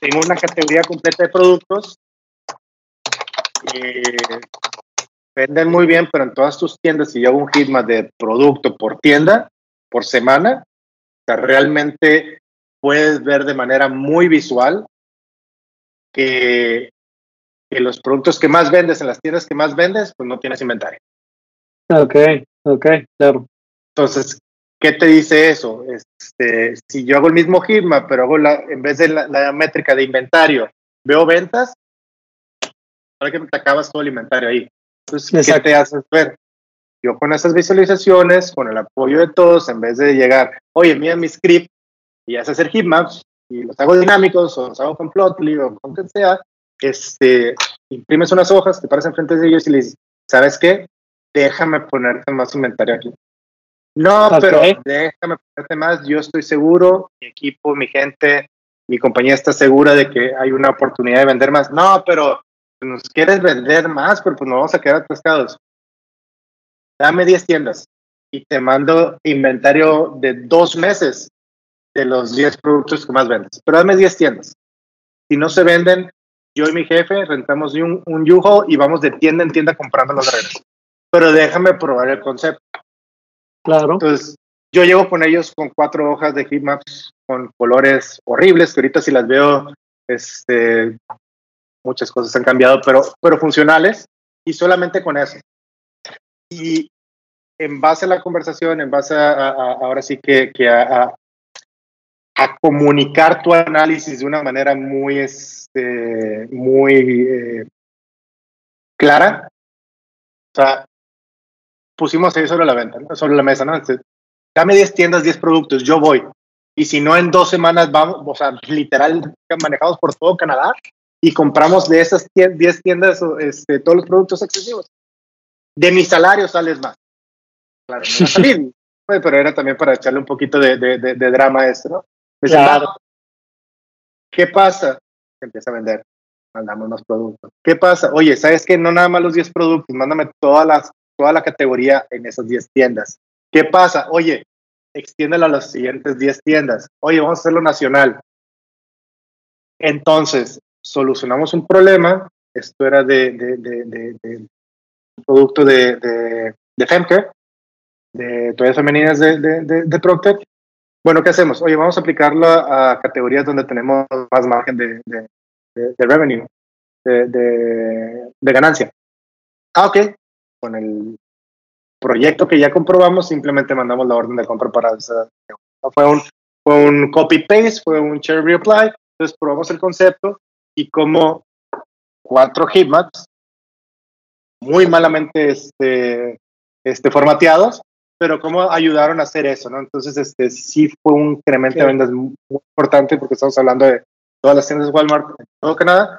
tengo una categoría completa de productos, venden muy bien, pero en todas tus tiendas, si yo hago un heatmap de producto por tienda, por semana, o sea, realmente puedes ver de manera muy visual que, que, los productos que más vendes en las tiendas que más vendes, pues no tienes inventario. Ok, ok, claro. Entonces, ¿qué te dice eso? Este, si yo hago el mismo HIMA, pero hago la, en vez de la, métrica de inventario, veo ventas, para que te acabas todo el inventario ahí. Entonces, ¿qué te haces ver? Yo con esas visualizaciones, con el apoyo de todos, en vez de llegar, oye, mira mi script, y haces hacer heatmaps y los hago dinámicos o los hago con Plotly o con quien sea, este, imprimes unas hojas, te paras enfrente de ellos y les dices, ¿sabes qué? Déjame ponerte más inventario aquí. No, pero déjame ponerte más, yo estoy seguro, mi equipo, mi gente, mi compañía está segura de que hay una oportunidad de vender más. No, pero nos quieres vender más, pero pues nos vamos a quedar atascados. Dame 10 tiendas y te mando inventario de dos meses de los 10 productos que más vendes. Pero dame 10 tiendas. Si no se venden, yo y mi jefe rentamos un, un yujo y vamos de tienda en tienda comprando los redes. Pero déjame probar el concepto. Claro. Entonces, yo llego con ellos con cuatro hojas de heatmaps con colores horribles, que ahorita si las veo, este, muchas cosas han cambiado, pero, pero funcionales, y solamente con eso. Y en base a la conversación, en base a, ahora sí que, que a, a comunicar tu análisis de una manera muy, este, muy eh, clara. O sea, pusimos ahí sobre la venta, sobre la mesa, ¿no? dame 10 tiendas, 10 productos, yo voy. Y si no, en dos semanas vamos, o sea, literal, manejados por todo Canadá y compramos de esas 10 tiendas este, todos los productos excesivos. De mi salario sales más. Claro, no pero era también para echarle un poquito de, de, de drama a esto, ¿no? Claro. ¿Qué pasa? Se empieza a vender. Mandamos más productos. ¿Qué pasa? Oye, ¿sabes qué? No nada más los 10 productos, mándame todas las, toda la categoría en esas 10 tiendas. ¿Qué pasa? Oye, extiéndela a las siguientes 10 tiendas. Oye, vamos a hacerlo nacional. Entonces, solucionamos un problema. Esto era de, de, de, de producto de, de, de Femcare, de toallas femeninas de, de, de, Procter. Bueno, ¿qué hacemos? Oye, vamos a aplicarlo a categorías donde tenemos más margen de, de, de revenue, de, de, ganancia. Ah, ok. Con el proyecto que ya comprobamos, simplemente mandamos la orden de compra para esa. Fue un, fue un copy-paste, fue un cherry apply. Entonces probamos el concepto y como cuatro hitmaps muy malamente este, este, formateados, pero cómo ayudaron a hacer eso, ¿no? Entonces, este, sí fue un incremento de ventas muy importante porque estamos hablando de todas las tiendas de Walmart en todo Canadá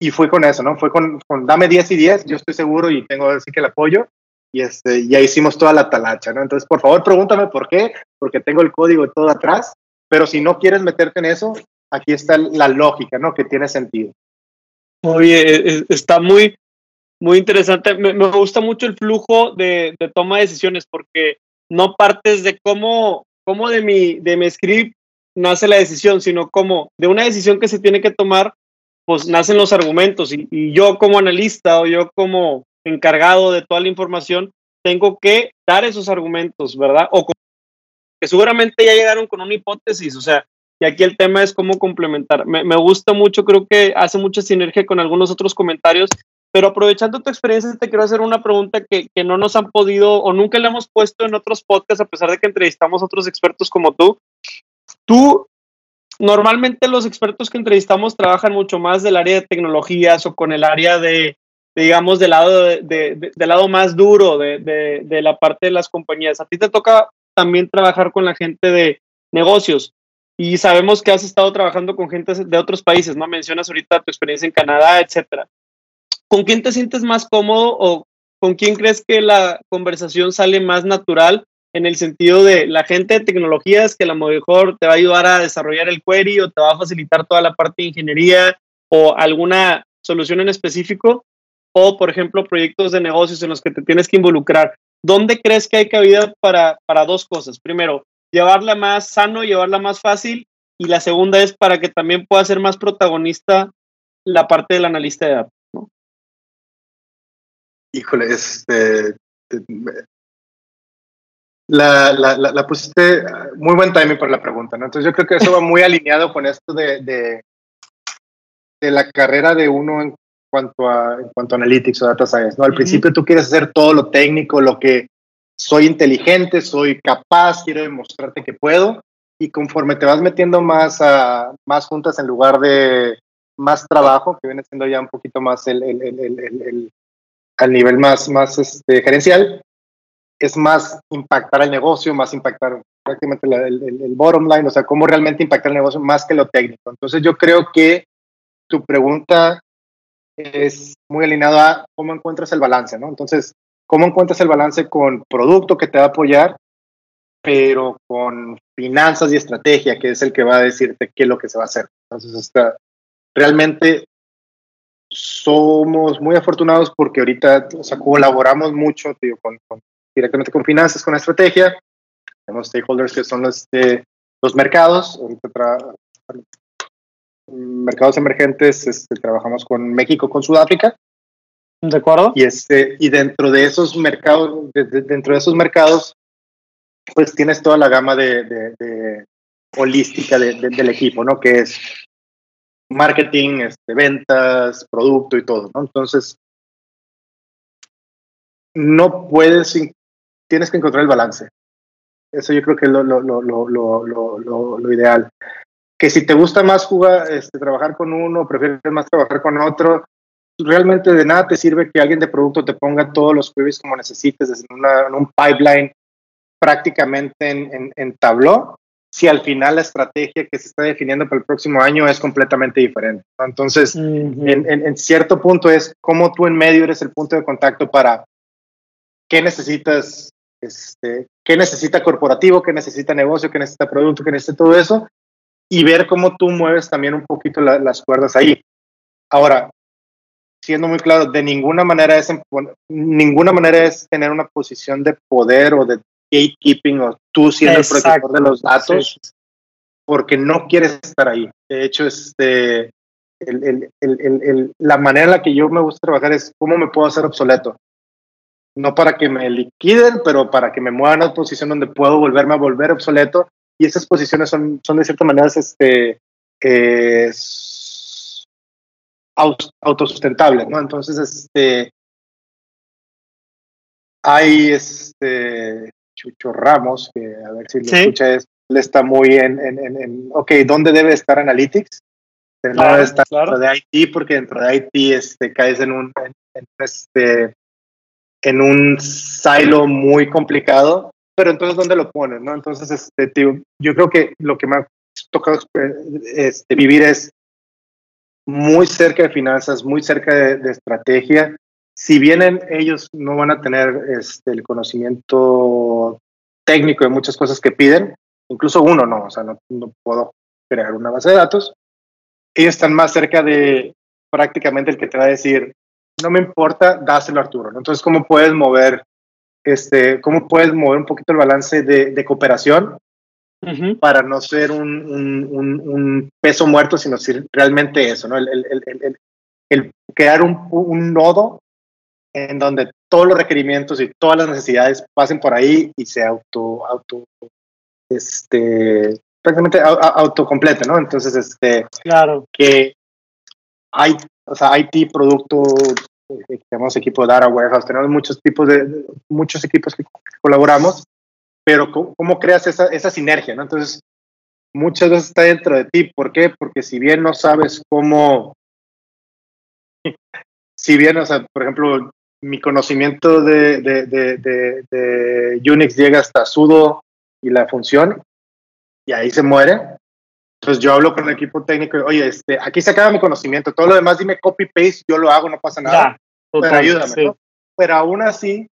y fue con eso, ¿no? Fue con, con dame 10 y 10, yo estoy seguro y tengo así que el apoyo y este, ya hicimos toda la talacha, ¿no? Entonces, por favor, pregúntame por qué, porque tengo el código todo atrás, pero si no quieres meterte en eso, aquí está la lógica, ¿no? Que tiene sentido. Oye, e, está muy, muy interesante. Me, gusta mucho el flujo de, toma de decisiones porque no partes de cómo, cómo de, mi, de mi script nace la decisión, sino cómo de una decisión que se tiene que tomar, pues nacen los argumentos. Y, yo como analista o yo como encargado de toda la información, tengo que dar esos argumentos, ¿verdad? O que seguramente ya llegaron con una hipótesis, o sea, y aquí el tema es cómo complementar. Me, me, gusta mucho, creo que hace mucha sinergia con algunos otros comentarios pero aprovechando tu experiencia, te quiero hacer una pregunta que, que, no nos han podido o nunca le hemos puesto en otros podcasts, a pesar de que entrevistamos a otros expertos como tú. Tú, normalmente los expertos que entrevistamos trabajan mucho más del área de tecnologías o con el área de, digamos, del lado, de, de, del lado más duro de la parte de las compañías. A ti te toca también trabajar con la gente de negocios y sabemos que has estado trabajando con gente de otros países, ¿no? Mencionas ahorita tu experiencia en Canadá, etcétera. ¿Con quién te sientes más cómodo o con quién crees que la conversación sale más natural en el sentido de la gente de tecnologías que a lo mejor te va a ayudar a desarrollar el query o te va a facilitar toda la parte de ingeniería o alguna solución en específico? O, por ejemplo, proyectos de negocios en los que te tienes que involucrar. ¿Dónde crees que hay cabida para, para dos cosas? Primero, llevarla más sano, llevarla más fácil. Y la segunda es para que también pueda ser más protagonista la parte del analista de datos. Híjole, este. La, la, la, pusiste muy buen timing por la pregunta, ¿no? Entonces yo creo que eso va muy alineado con esto de, de, de la carrera de uno en cuanto a, en cuanto a analytics o data science, ¿no? Al principio tú quieres hacer todo lo técnico, lo que soy inteligente, soy capaz, quiero demostrarte que puedo, y conforme te vas metiendo más, a, más juntas en lugar de más trabajo, que viene siendo ya un poquito más el, el, el, al nivel más, más este, gerencial, es más impactar al negocio, más impactar prácticamente el, el, bottom line, o sea, cómo realmente impactar el negocio más que lo técnico. Entonces yo creo que tu pregunta es muy alineada a cómo encuentras el balance, ¿no? Entonces, ¿cómo encuentras el balance con producto que te va a apoyar, pero con finanzas y estrategia, que es el que va a decirte qué es lo que se va a hacer? Entonces, está, realmente somos muy afortunados porque ahorita o sea, colaboramos mucho digo, con, directamente con finanzas, con estrategia. Tenemos stakeholders que son los, de, los mercados. Ahorita mercados emergentes, este, trabajamos con México, con Sudáfrica. ¿De acuerdo? Y, este, y dentro de esos mercados, dentro de esos mercados, pues tienes toda la gama de, de holística del equipo, ¿no? Que es marketing, este, ventas, producto y todo, ¿no? Entonces, no puedes, tienes que encontrar el balance. Eso yo creo que es lo, lo, lo, lo ideal. Que si te gusta más jugar, este, trabajar con uno, prefieres más trabajar con otro, realmente de nada te sirve que alguien de producto te ponga todos los queries como necesites en, en un pipeline prácticamente en, en, en Tableau si al final la estrategia que se está definiendo para el próximo año es completamente diferente. Entonces, en, cierto punto es como tú en medio eres el punto de contacto para qué necesitas, este, qué necesita corporativo, qué necesita negocio, qué necesita producto, qué necesita todo eso, y ver cómo tú mueves también un poquito las cuerdas ahí. Ahora, siendo muy claro, de ninguna manera es ninguna manera es tener una posición de poder o de gatekeeping o tú siendo el protector de los datos, porque no quieres estar ahí. De hecho, este, la manera en la que yo me gusta trabajar es cómo me puedo hacer obsoleto. No para que me liquiden, pero para que me muevan a una posición donde puedo volverme a volver obsoleto. Y esas posiciones son, son de cierta manera este, autosustentables, ¿no? Entonces, este, hay este Chucho Ramos, que a ver si lo escucha, es, él está muy en, en, en, ok, ¿dónde debe estar Analytics? no debe estar dentro de IT, porque dentro de IT este, caes en un, este, en un silo muy complicado, pero entonces, ¿dónde lo pones? No? Entonces, este, tío, yo creo que lo que me ha tocado este, vivir es muy cerca de finanzas, muy cerca de estrategia, si bien ellos no van a tener este, el conocimiento técnico de muchas cosas que piden, incluso uno no, o sea, no, puedo crear una base de datos, ellos están más cerca de prácticamente el que te va a decir, no me importa, dáselo a Arturo. Entonces, ¿cómo puedes mover, este, cómo puedes mover un poquito el balance de, cooperación para no ser un, peso muerto, sino realmente eso, ¿no? El, crear un, nodo en donde todos los requerimientos y todas las necesidades pasen por ahí y se auto, auto, este, prácticamente autocomplete, ¿no? Entonces, este, claro. que hay, o sea, IT, producto, eh, tenemos equipo de data warehouse, tenemos muchos tipos de, muchos equipos que colaboramos, pero ¿cómo, creas esa, esa sinergia, ¿no? Entonces, muchas veces está dentro de ti. ¿Por qué? Porque si bien no sabes cómo, si bien, o sea, por ejemplo, mi conocimiento de, de, de, de, Unix llega hasta sudo y la función, y ahí se muere. Entonces yo hablo con el equipo técnico y, oye, este, aquí se acaba mi conocimiento, todo lo demás dime copy-paste, yo lo hago, no pasa nada. pero ayúdame, Pero aún así,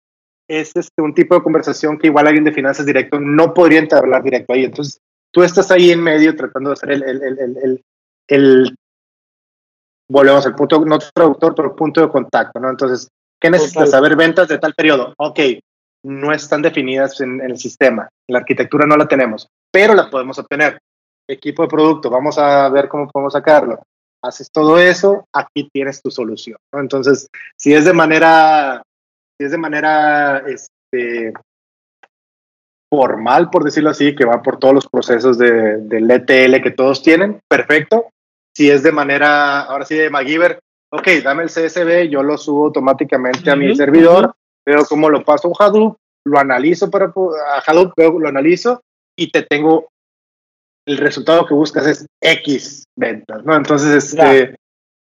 es este, un tipo de conversación que igual alguien de finanzas directo no podría hablar directo ahí. Entonces, tú estás ahí en medio tratando de hacer el, el, el, el, el volvemos al punto, no traductor, pero punto de contacto, ¿no? Entonces, ¿Qué necesitas saber ventas de tal periodo? Ok, no están definidas en, el sistema. La arquitectura no la tenemos, pero la podemos obtener. Equipo de producto, vamos a ver cómo podemos sacarlo. Haces todo eso, aquí tienes tu solución. Entonces, si es de manera, si es de manera este, formal, por decirlo así, que va por todos los procesos de, del ETL que todos tienen, perfecto. Si es de manera, ahora sí, de MacGyver, ok, dame el CSV, yo lo subo automáticamente a mi servidor, veo cómo lo paso a Hadoop, lo analizo para a Hadoop, lo analizo y te tengo el resultado que buscas es X ventas, ¿no? Entonces, este,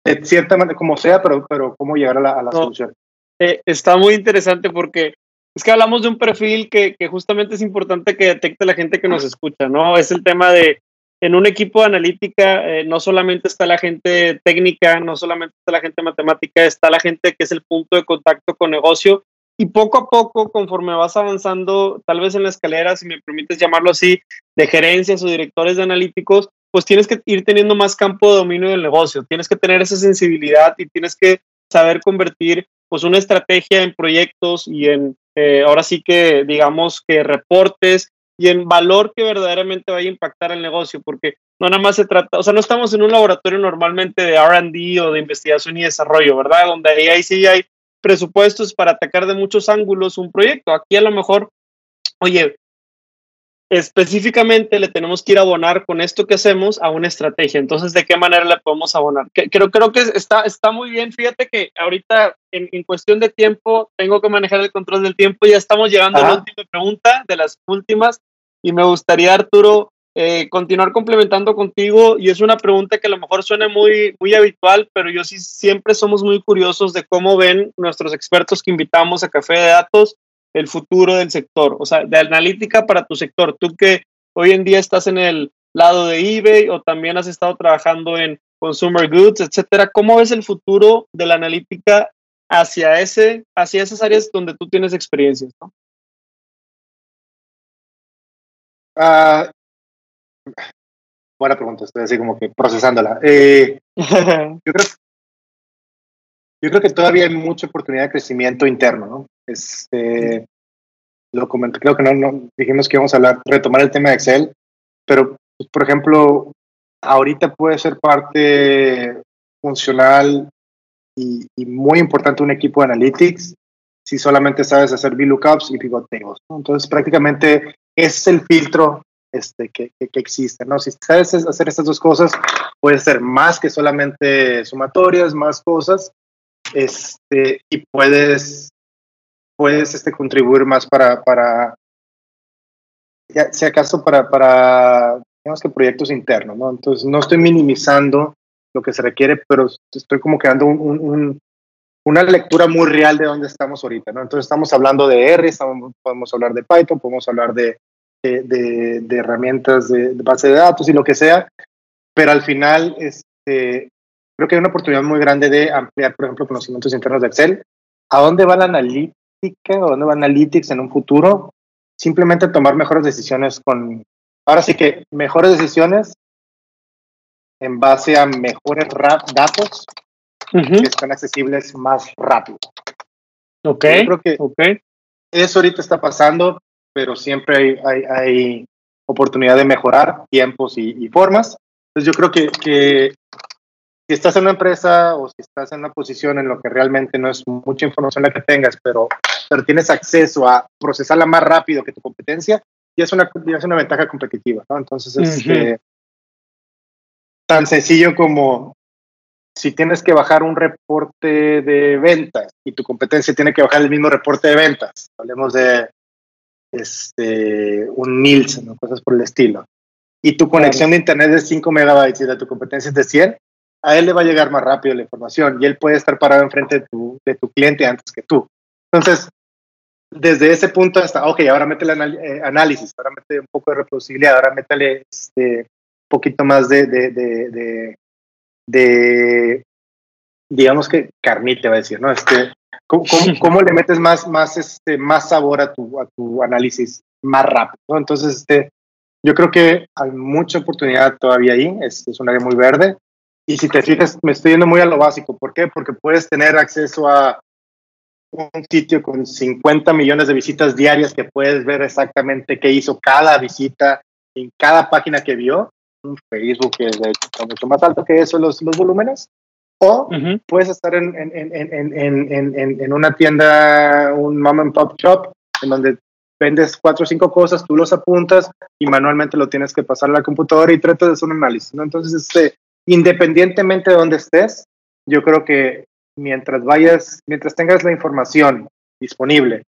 de cierta manera, como sea, pero, pero cómo llegar a la, solución. Eh, está muy interesante porque es que hablamos de un perfil que, que, justamente es importante que detecte la gente que nos escucha, ¿no? Es el tema de en un equipo de analítica eh, no solamente está la gente técnica, no solamente está la gente matemática, está la gente que es el punto de contacto con negocio. Y poco a poco, conforme vas avanzando, tal vez en la escalera, si me permites llamarlo así, de gerencias o directores de analíticos, pues tienes que ir teniendo más campo de dominio del negocio, tienes que tener esa sensibilidad y tienes que saber convertir pues una estrategia en proyectos y en, eh, ahora sí que digamos que reportes y en valor que verdaderamente vaya a impactar el negocio, porque no nada más se trata, o sea, no estamos en un laboratorio normalmente de RD o de investigación y desarrollo, ¿verdad? Donde ahí sí hay presupuestos para atacar de muchos ángulos un proyecto. Aquí a lo mejor, oye, específicamente le tenemos que ir a abonar con esto que hacemos a una estrategia. Entonces, ¿de qué manera le podemos abonar? Creo, creo que está, está muy bien. Fíjate que ahorita, en, en cuestión de tiempo, tengo que manejar el control del tiempo. Ya estamos llegando a la última pregunta, de las últimas. Y me gustaría, Arturo, eh, continuar complementando contigo. Y es una pregunta que a lo mejor suena muy, muy habitual, pero yo sí siempre somos muy curiosos de cómo ven nuestros expertos que invitamos a Café de Datos el futuro del sector, o sea, de analítica para tu sector. Tú que hoy en día estás en el lado de eBay o también has estado trabajando en consumer goods, etcétera, ¿cómo ves el futuro de la analítica hacia ese hacia esas áreas donde tú tienes experiencias, ah, buena pregunta, estoy así como que procesándola. Eh, yo, creo, yo creo que todavía hay mucha oportunidad de crecimiento interno, ¿no? Este, lo comenté, creo que no, no, dijimos que íbamos a hablar, retomar el tema de Excel, pero pues, por ejemplo, ahorita puede ser parte funcional y, muy importante un equipo de analytics si solamente sabes hacer VLOOKUPs y pivot tables. Entonces, prácticamente es el filtro este, que, que, existe. ¿no? Si sabes hacer estas dos cosas, puedes hacer más que solamente sumatorias, más cosas, este, y puedes, puedes este, contribuir más para, para si acaso, para, para, digamos que proyectos internos. ¿no? Entonces, no estoy minimizando lo que se requiere, pero estoy como que dando un, una lectura muy real de dónde estamos ahorita, ¿no? Entonces estamos hablando de R, podemos hablar de Python, podemos hablar de, de, de, herramientas de, base de datos y lo que sea, pero al final este, creo que hay una oportunidad muy grande de ampliar, por ejemplo, conocimientos internos de Excel. ¿A dónde va la analítica o dónde va Analytics en un futuro? Simplemente tomar mejores decisiones con, ahora sí que mejores decisiones en base a mejores datos que están accesibles más rápido. Ok. creo que okay. eso ahorita está pasando, pero siempre hay, hay, hay oportunidad de mejorar tiempos y, formas. Entonces yo creo que, que, si estás en una empresa o si estás en una posición en lo que realmente no es mucha información la que tengas, pero, pero tienes acceso a procesarla más rápido que tu competencia, ya es una, ya es una ventaja competitiva, ¿no? Entonces, este, tan sencillo como si tienes que bajar un reporte de ventas y tu competencia tiene que bajar el mismo reporte de ventas, hablemos de este, un Nielsen o cosas por el estilo, y tu conexión de internet es de 5 megabytes y de tu competencia es de 100, a él le va a llegar más rápido la información y él puede estar parado enfrente de tu, de tu cliente antes que tú. Entonces, desde ese punto hasta, ok, ahora métele eh, análisis, ahora métele un poco de reproducibilidad, ahora métele este, un poquito más de, de, de, de, digamos que carnita, va a decir, ¿no? Este, ¿cómo, cómo, le metes más, más, este, más sabor a tu, a tu análisis más rápido? ¿no? Entonces, este, yo creo que hay mucha oportunidad todavía ahí, es, es un área muy verde. Y si te fijas, me estoy yendo muy a lo básico. ¿Por qué? Porque puedes tener acceso a un sitio con 50 millones de visitas diarias que puedes ver exactamente qué hizo cada visita en cada página que vio un Facebook que es de hecho mucho más alto que eso los, los volúmenes, o puedes estar en, en, en, en, una tienda, un mom and pop shop, en donde vendes cuatro o cinco cosas, tú los apuntas y manualmente lo tienes que pasar a la computadora y tratas de hacer un análisis. ¿no? Entonces, este, independientemente de dónde estés, yo creo que mientras vayas, mientras tengas la información disponible,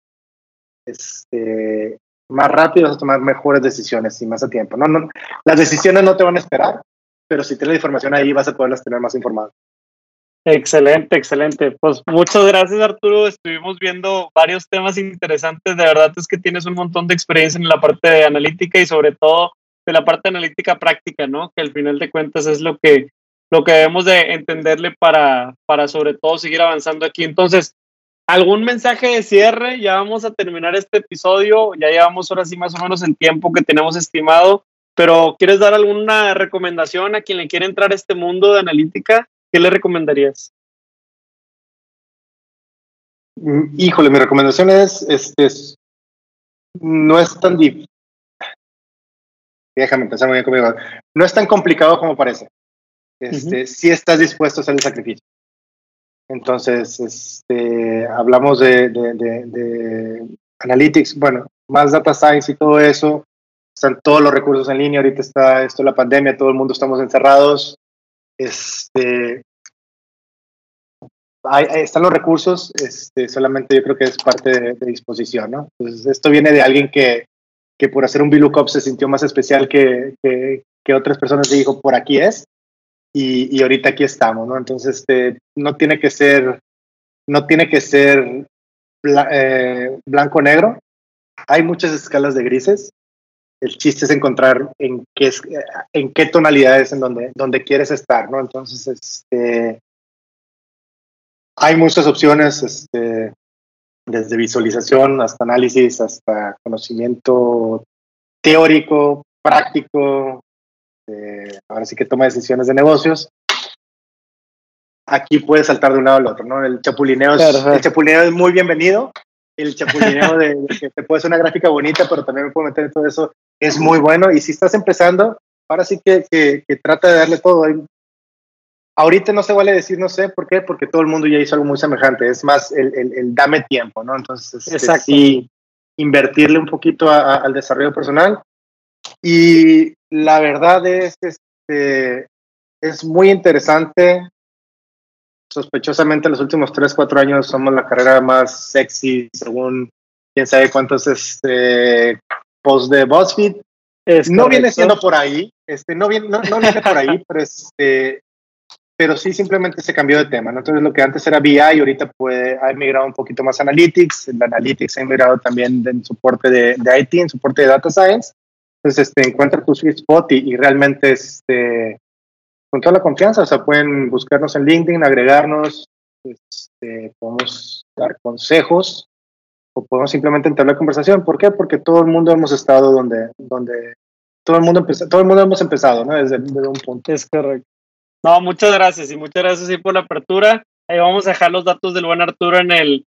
este, más rápido vas a tomar mejores decisiones y más a tiempo. No, no, las decisiones no te van a esperar, pero si tienes la información ahí vas a poderlas tener más informadas. Excelente, excelente. Pues muchas gracias Arturo. Estuvimos viendo varios temas interesantes. De verdad es que tienes un montón de experiencia en la parte de analítica y sobre todo de la parte analítica práctica, ¿no? Que al final de cuentas es lo que, lo que debemos de entenderle para, para sobre todo seguir avanzando aquí. Entonces, ¿Algún mensaje de cierre? Ya vamos a terminar este episodio, ya llevamos ahora sí más o menos el tiempo que tenemos estimado, pero ¿quieres dar alguna recomendación a quien le quiere entrar a este mundo de analítica? ¿Qué le recomendarías? Mm, híjole, mi recomendación es, este, no es tan difícil. Déjame empezar muy bien conmigo. No es tan complicado como parece. Este, Si estás dispuesto a hacer el sacrificio. Entonces, este, hablamos de, de, analytics, bueno, más data science y todo eso. Están todos los recursos en línea. Ahorita está esto la pandemia, todo el mundo estamos encerrados. Este, están los recursos, este, solamente yo creo que es parte de, disposición, ¿no? Entonces, esto viene de alguien que, que por hacer un VLOOKUP se sintió más especial que, que, que otras personas y dijo, por aquí es y, y ahorita aquí estamos, ¿no? Entonces, este, no tiene que ser, no tiene que ser eh, blanco-negro. Hay muchas escalas de grises. El chiste es encontrar en qué, en qué tonalidades en donde, donde quieres estar, ¿no? Entonces, este, hay muchas opciones, este, desde visualización hasta análisis, hasta conocimiento teórico, práctico, ahora sí que toma decisiones de negocios, aquí puedes saltar de un lado al otro, ¿no? El chapulineo es, el chapulineo es muy bienvenido. El chapulineo de, que te puede ser una gráfica bonita, pero también me puedo meter en todo eso, es muy bueno. Y si estás empezando, ahora sí que, que, trata de darle todo. Ahorita no se vale decir no sé, ¿por qué? Porque todo el mundo ya hizo algo muy semejante, es más el, el, dame tiempo, ¿no? Entonces, este, sí, invertirle un poquito al desarrollo personal. Y la verdad es, este, es muy interesante. Sospechosamente, los últimos 3, 4 años somos la carrera más sexy, según quién sabe cuántos este, posts de BuzzFeed. no viene siendo por ahí, este, no, viene, no, viene por ahí, pero, este, pero sí simplemente se cambió de tema. Entonces, lo que antes era BI, ahorita puede, ha migrado un poquito más a Analytics. El Analytics ha migrado también en soporte de, de IT, en soporte de Data Science. Entonces, este, encuentra tu sweet spot y, y realmente este, con toda la confianza. O sea, pueden buscarnos en LinkedIn, agregarnos, este, podemos dar consejos o podemos simplemente entablar conversación. ¿Por qué? Porque todo el mundo hemos estado donde, donde todo el mundo todo el mundo hemos empezado, ¿no? Desde, un punto. Es correcto. No, muchas gracias y muchas gracias por la apertura. Ahí vamos a dejar los datos del buen Arturo en el,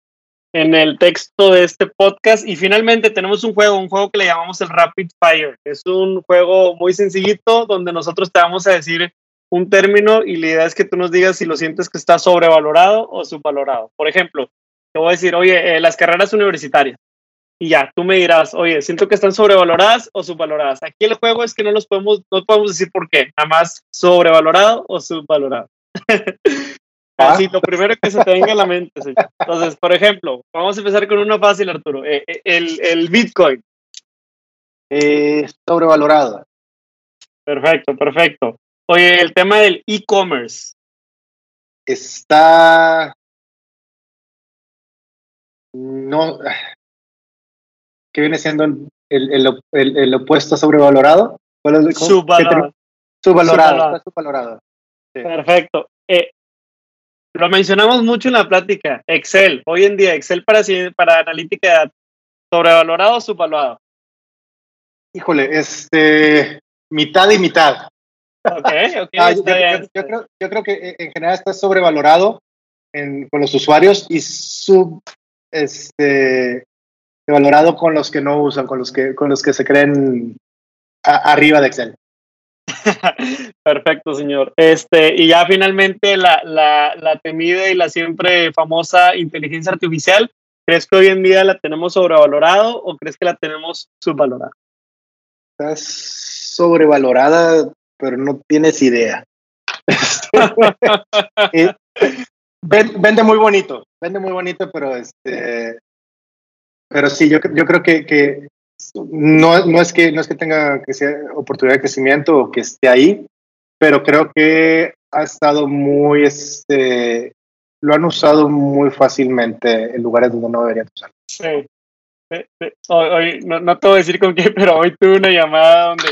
en el texto de este podcast. Y finalmente tenemos un juego, un juego que le llamamos el Rapid Fire. Es un juego muy sencillito donde nosotros te vamos a decir un término y la idea es que tú nos digas si lo sientes que está sobrevalorado o subvalorado. Por ejemplo, te voy a decir, oye, eh, las carreras universitarias. Y ya, tú me dirás, oye, siento que están sobrevaloradas o subvaloradas. Aquí el juego es que no los podemos, no podemos decir por qué, nada más sobrevalorado o subvalorado. Así, lo primero que se te venga a la mente. Entonces, por ejemplo, vamos a empezar con una fácil, Arturo. Eh, eh, el, el, Bitcoin. sobrevalorado. Perfecto, perfecto. Oye, el tema del e-commerce. Está. No. ¿Qué viene siendo el, el, el, opuesto sobrevalorado? Subvalorado. Subvalorado. Subvalorado. Perfecto. Eh, lo mencionamos mucho en la plática. Excel. Hoy en día, Excel para, para analítica de datos. ¿Sobrevalorado o subvalorado? Híjole, este. Mitad y mitad. Ah, yo, creo, yo, creo, que eh, en general está sobrevalorado con los usuarios y sub este valorado con los que no usan, con los que con los que se creen arriba de Excel. Perfecto, señor. Este, y ya finalmente la, la, la temida y la siempre famosa inteligencia artificial, ¿crees que hoy en día la tenemos sobrevalorado o crees que la tenemos subvalorada? Está sobrevalorada pero no tienes idea. vende muy bonito, vende muy bonito, pero este, pero sí, yo, yo creo que, que no, no, es que no es que tenga que sea oportunidad de crecimiento o que esté ahí, pero creo que ha estado muy, este, lo han usado muy fácilmente en lugares donde no deberían usarlo. Sí. Hoy, no, no, te voy a decir con qué, pero hoy tuve una llamada donde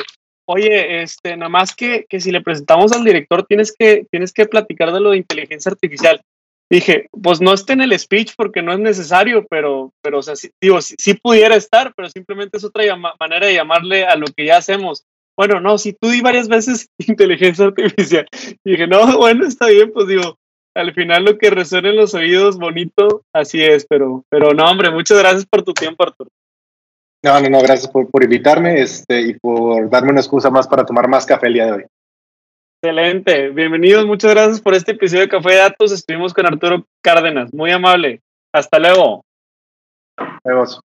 oye, este, nada más que, que si le presentamos al director tienes que, tienes que platicar de lo de inteligencia artificial. Dije, pues no esté en el speech porque no es necesario, pero, pero o sea, sí, digo, sí, pudiera estar, pero simplemente es otra manera de llamarle a lo que ya hacemos. Bueno, no, si tú di varias veces inteligencia artificial. dije, no, bueno, está bien, pues digo, al final lo que resuena en los oídos, bonito, así es, pero, pero no, hombre, muchas gracias por tu tiempo, Arturo. No, no, no, gracias por, por invitarme este, y por darme una excusa más para tomar más café el día de hoy. Excelente, bienvenidos, muchas gracias por este episodio de Café de Datos. Estuvimos con Arturo Cárdenas, muy amable. Hasta luego. Adiós.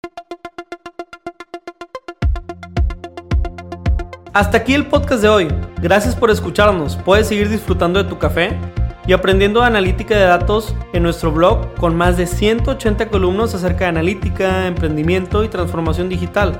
Hasta aquí el podcast de hoy. Gracias por escucharnos. Puedes seguir disfrutando de tu café y aprendiendo analítica de datos en nuestro blog con más de 180 columnas acerca de analítica, emprendimiento y transformación digital.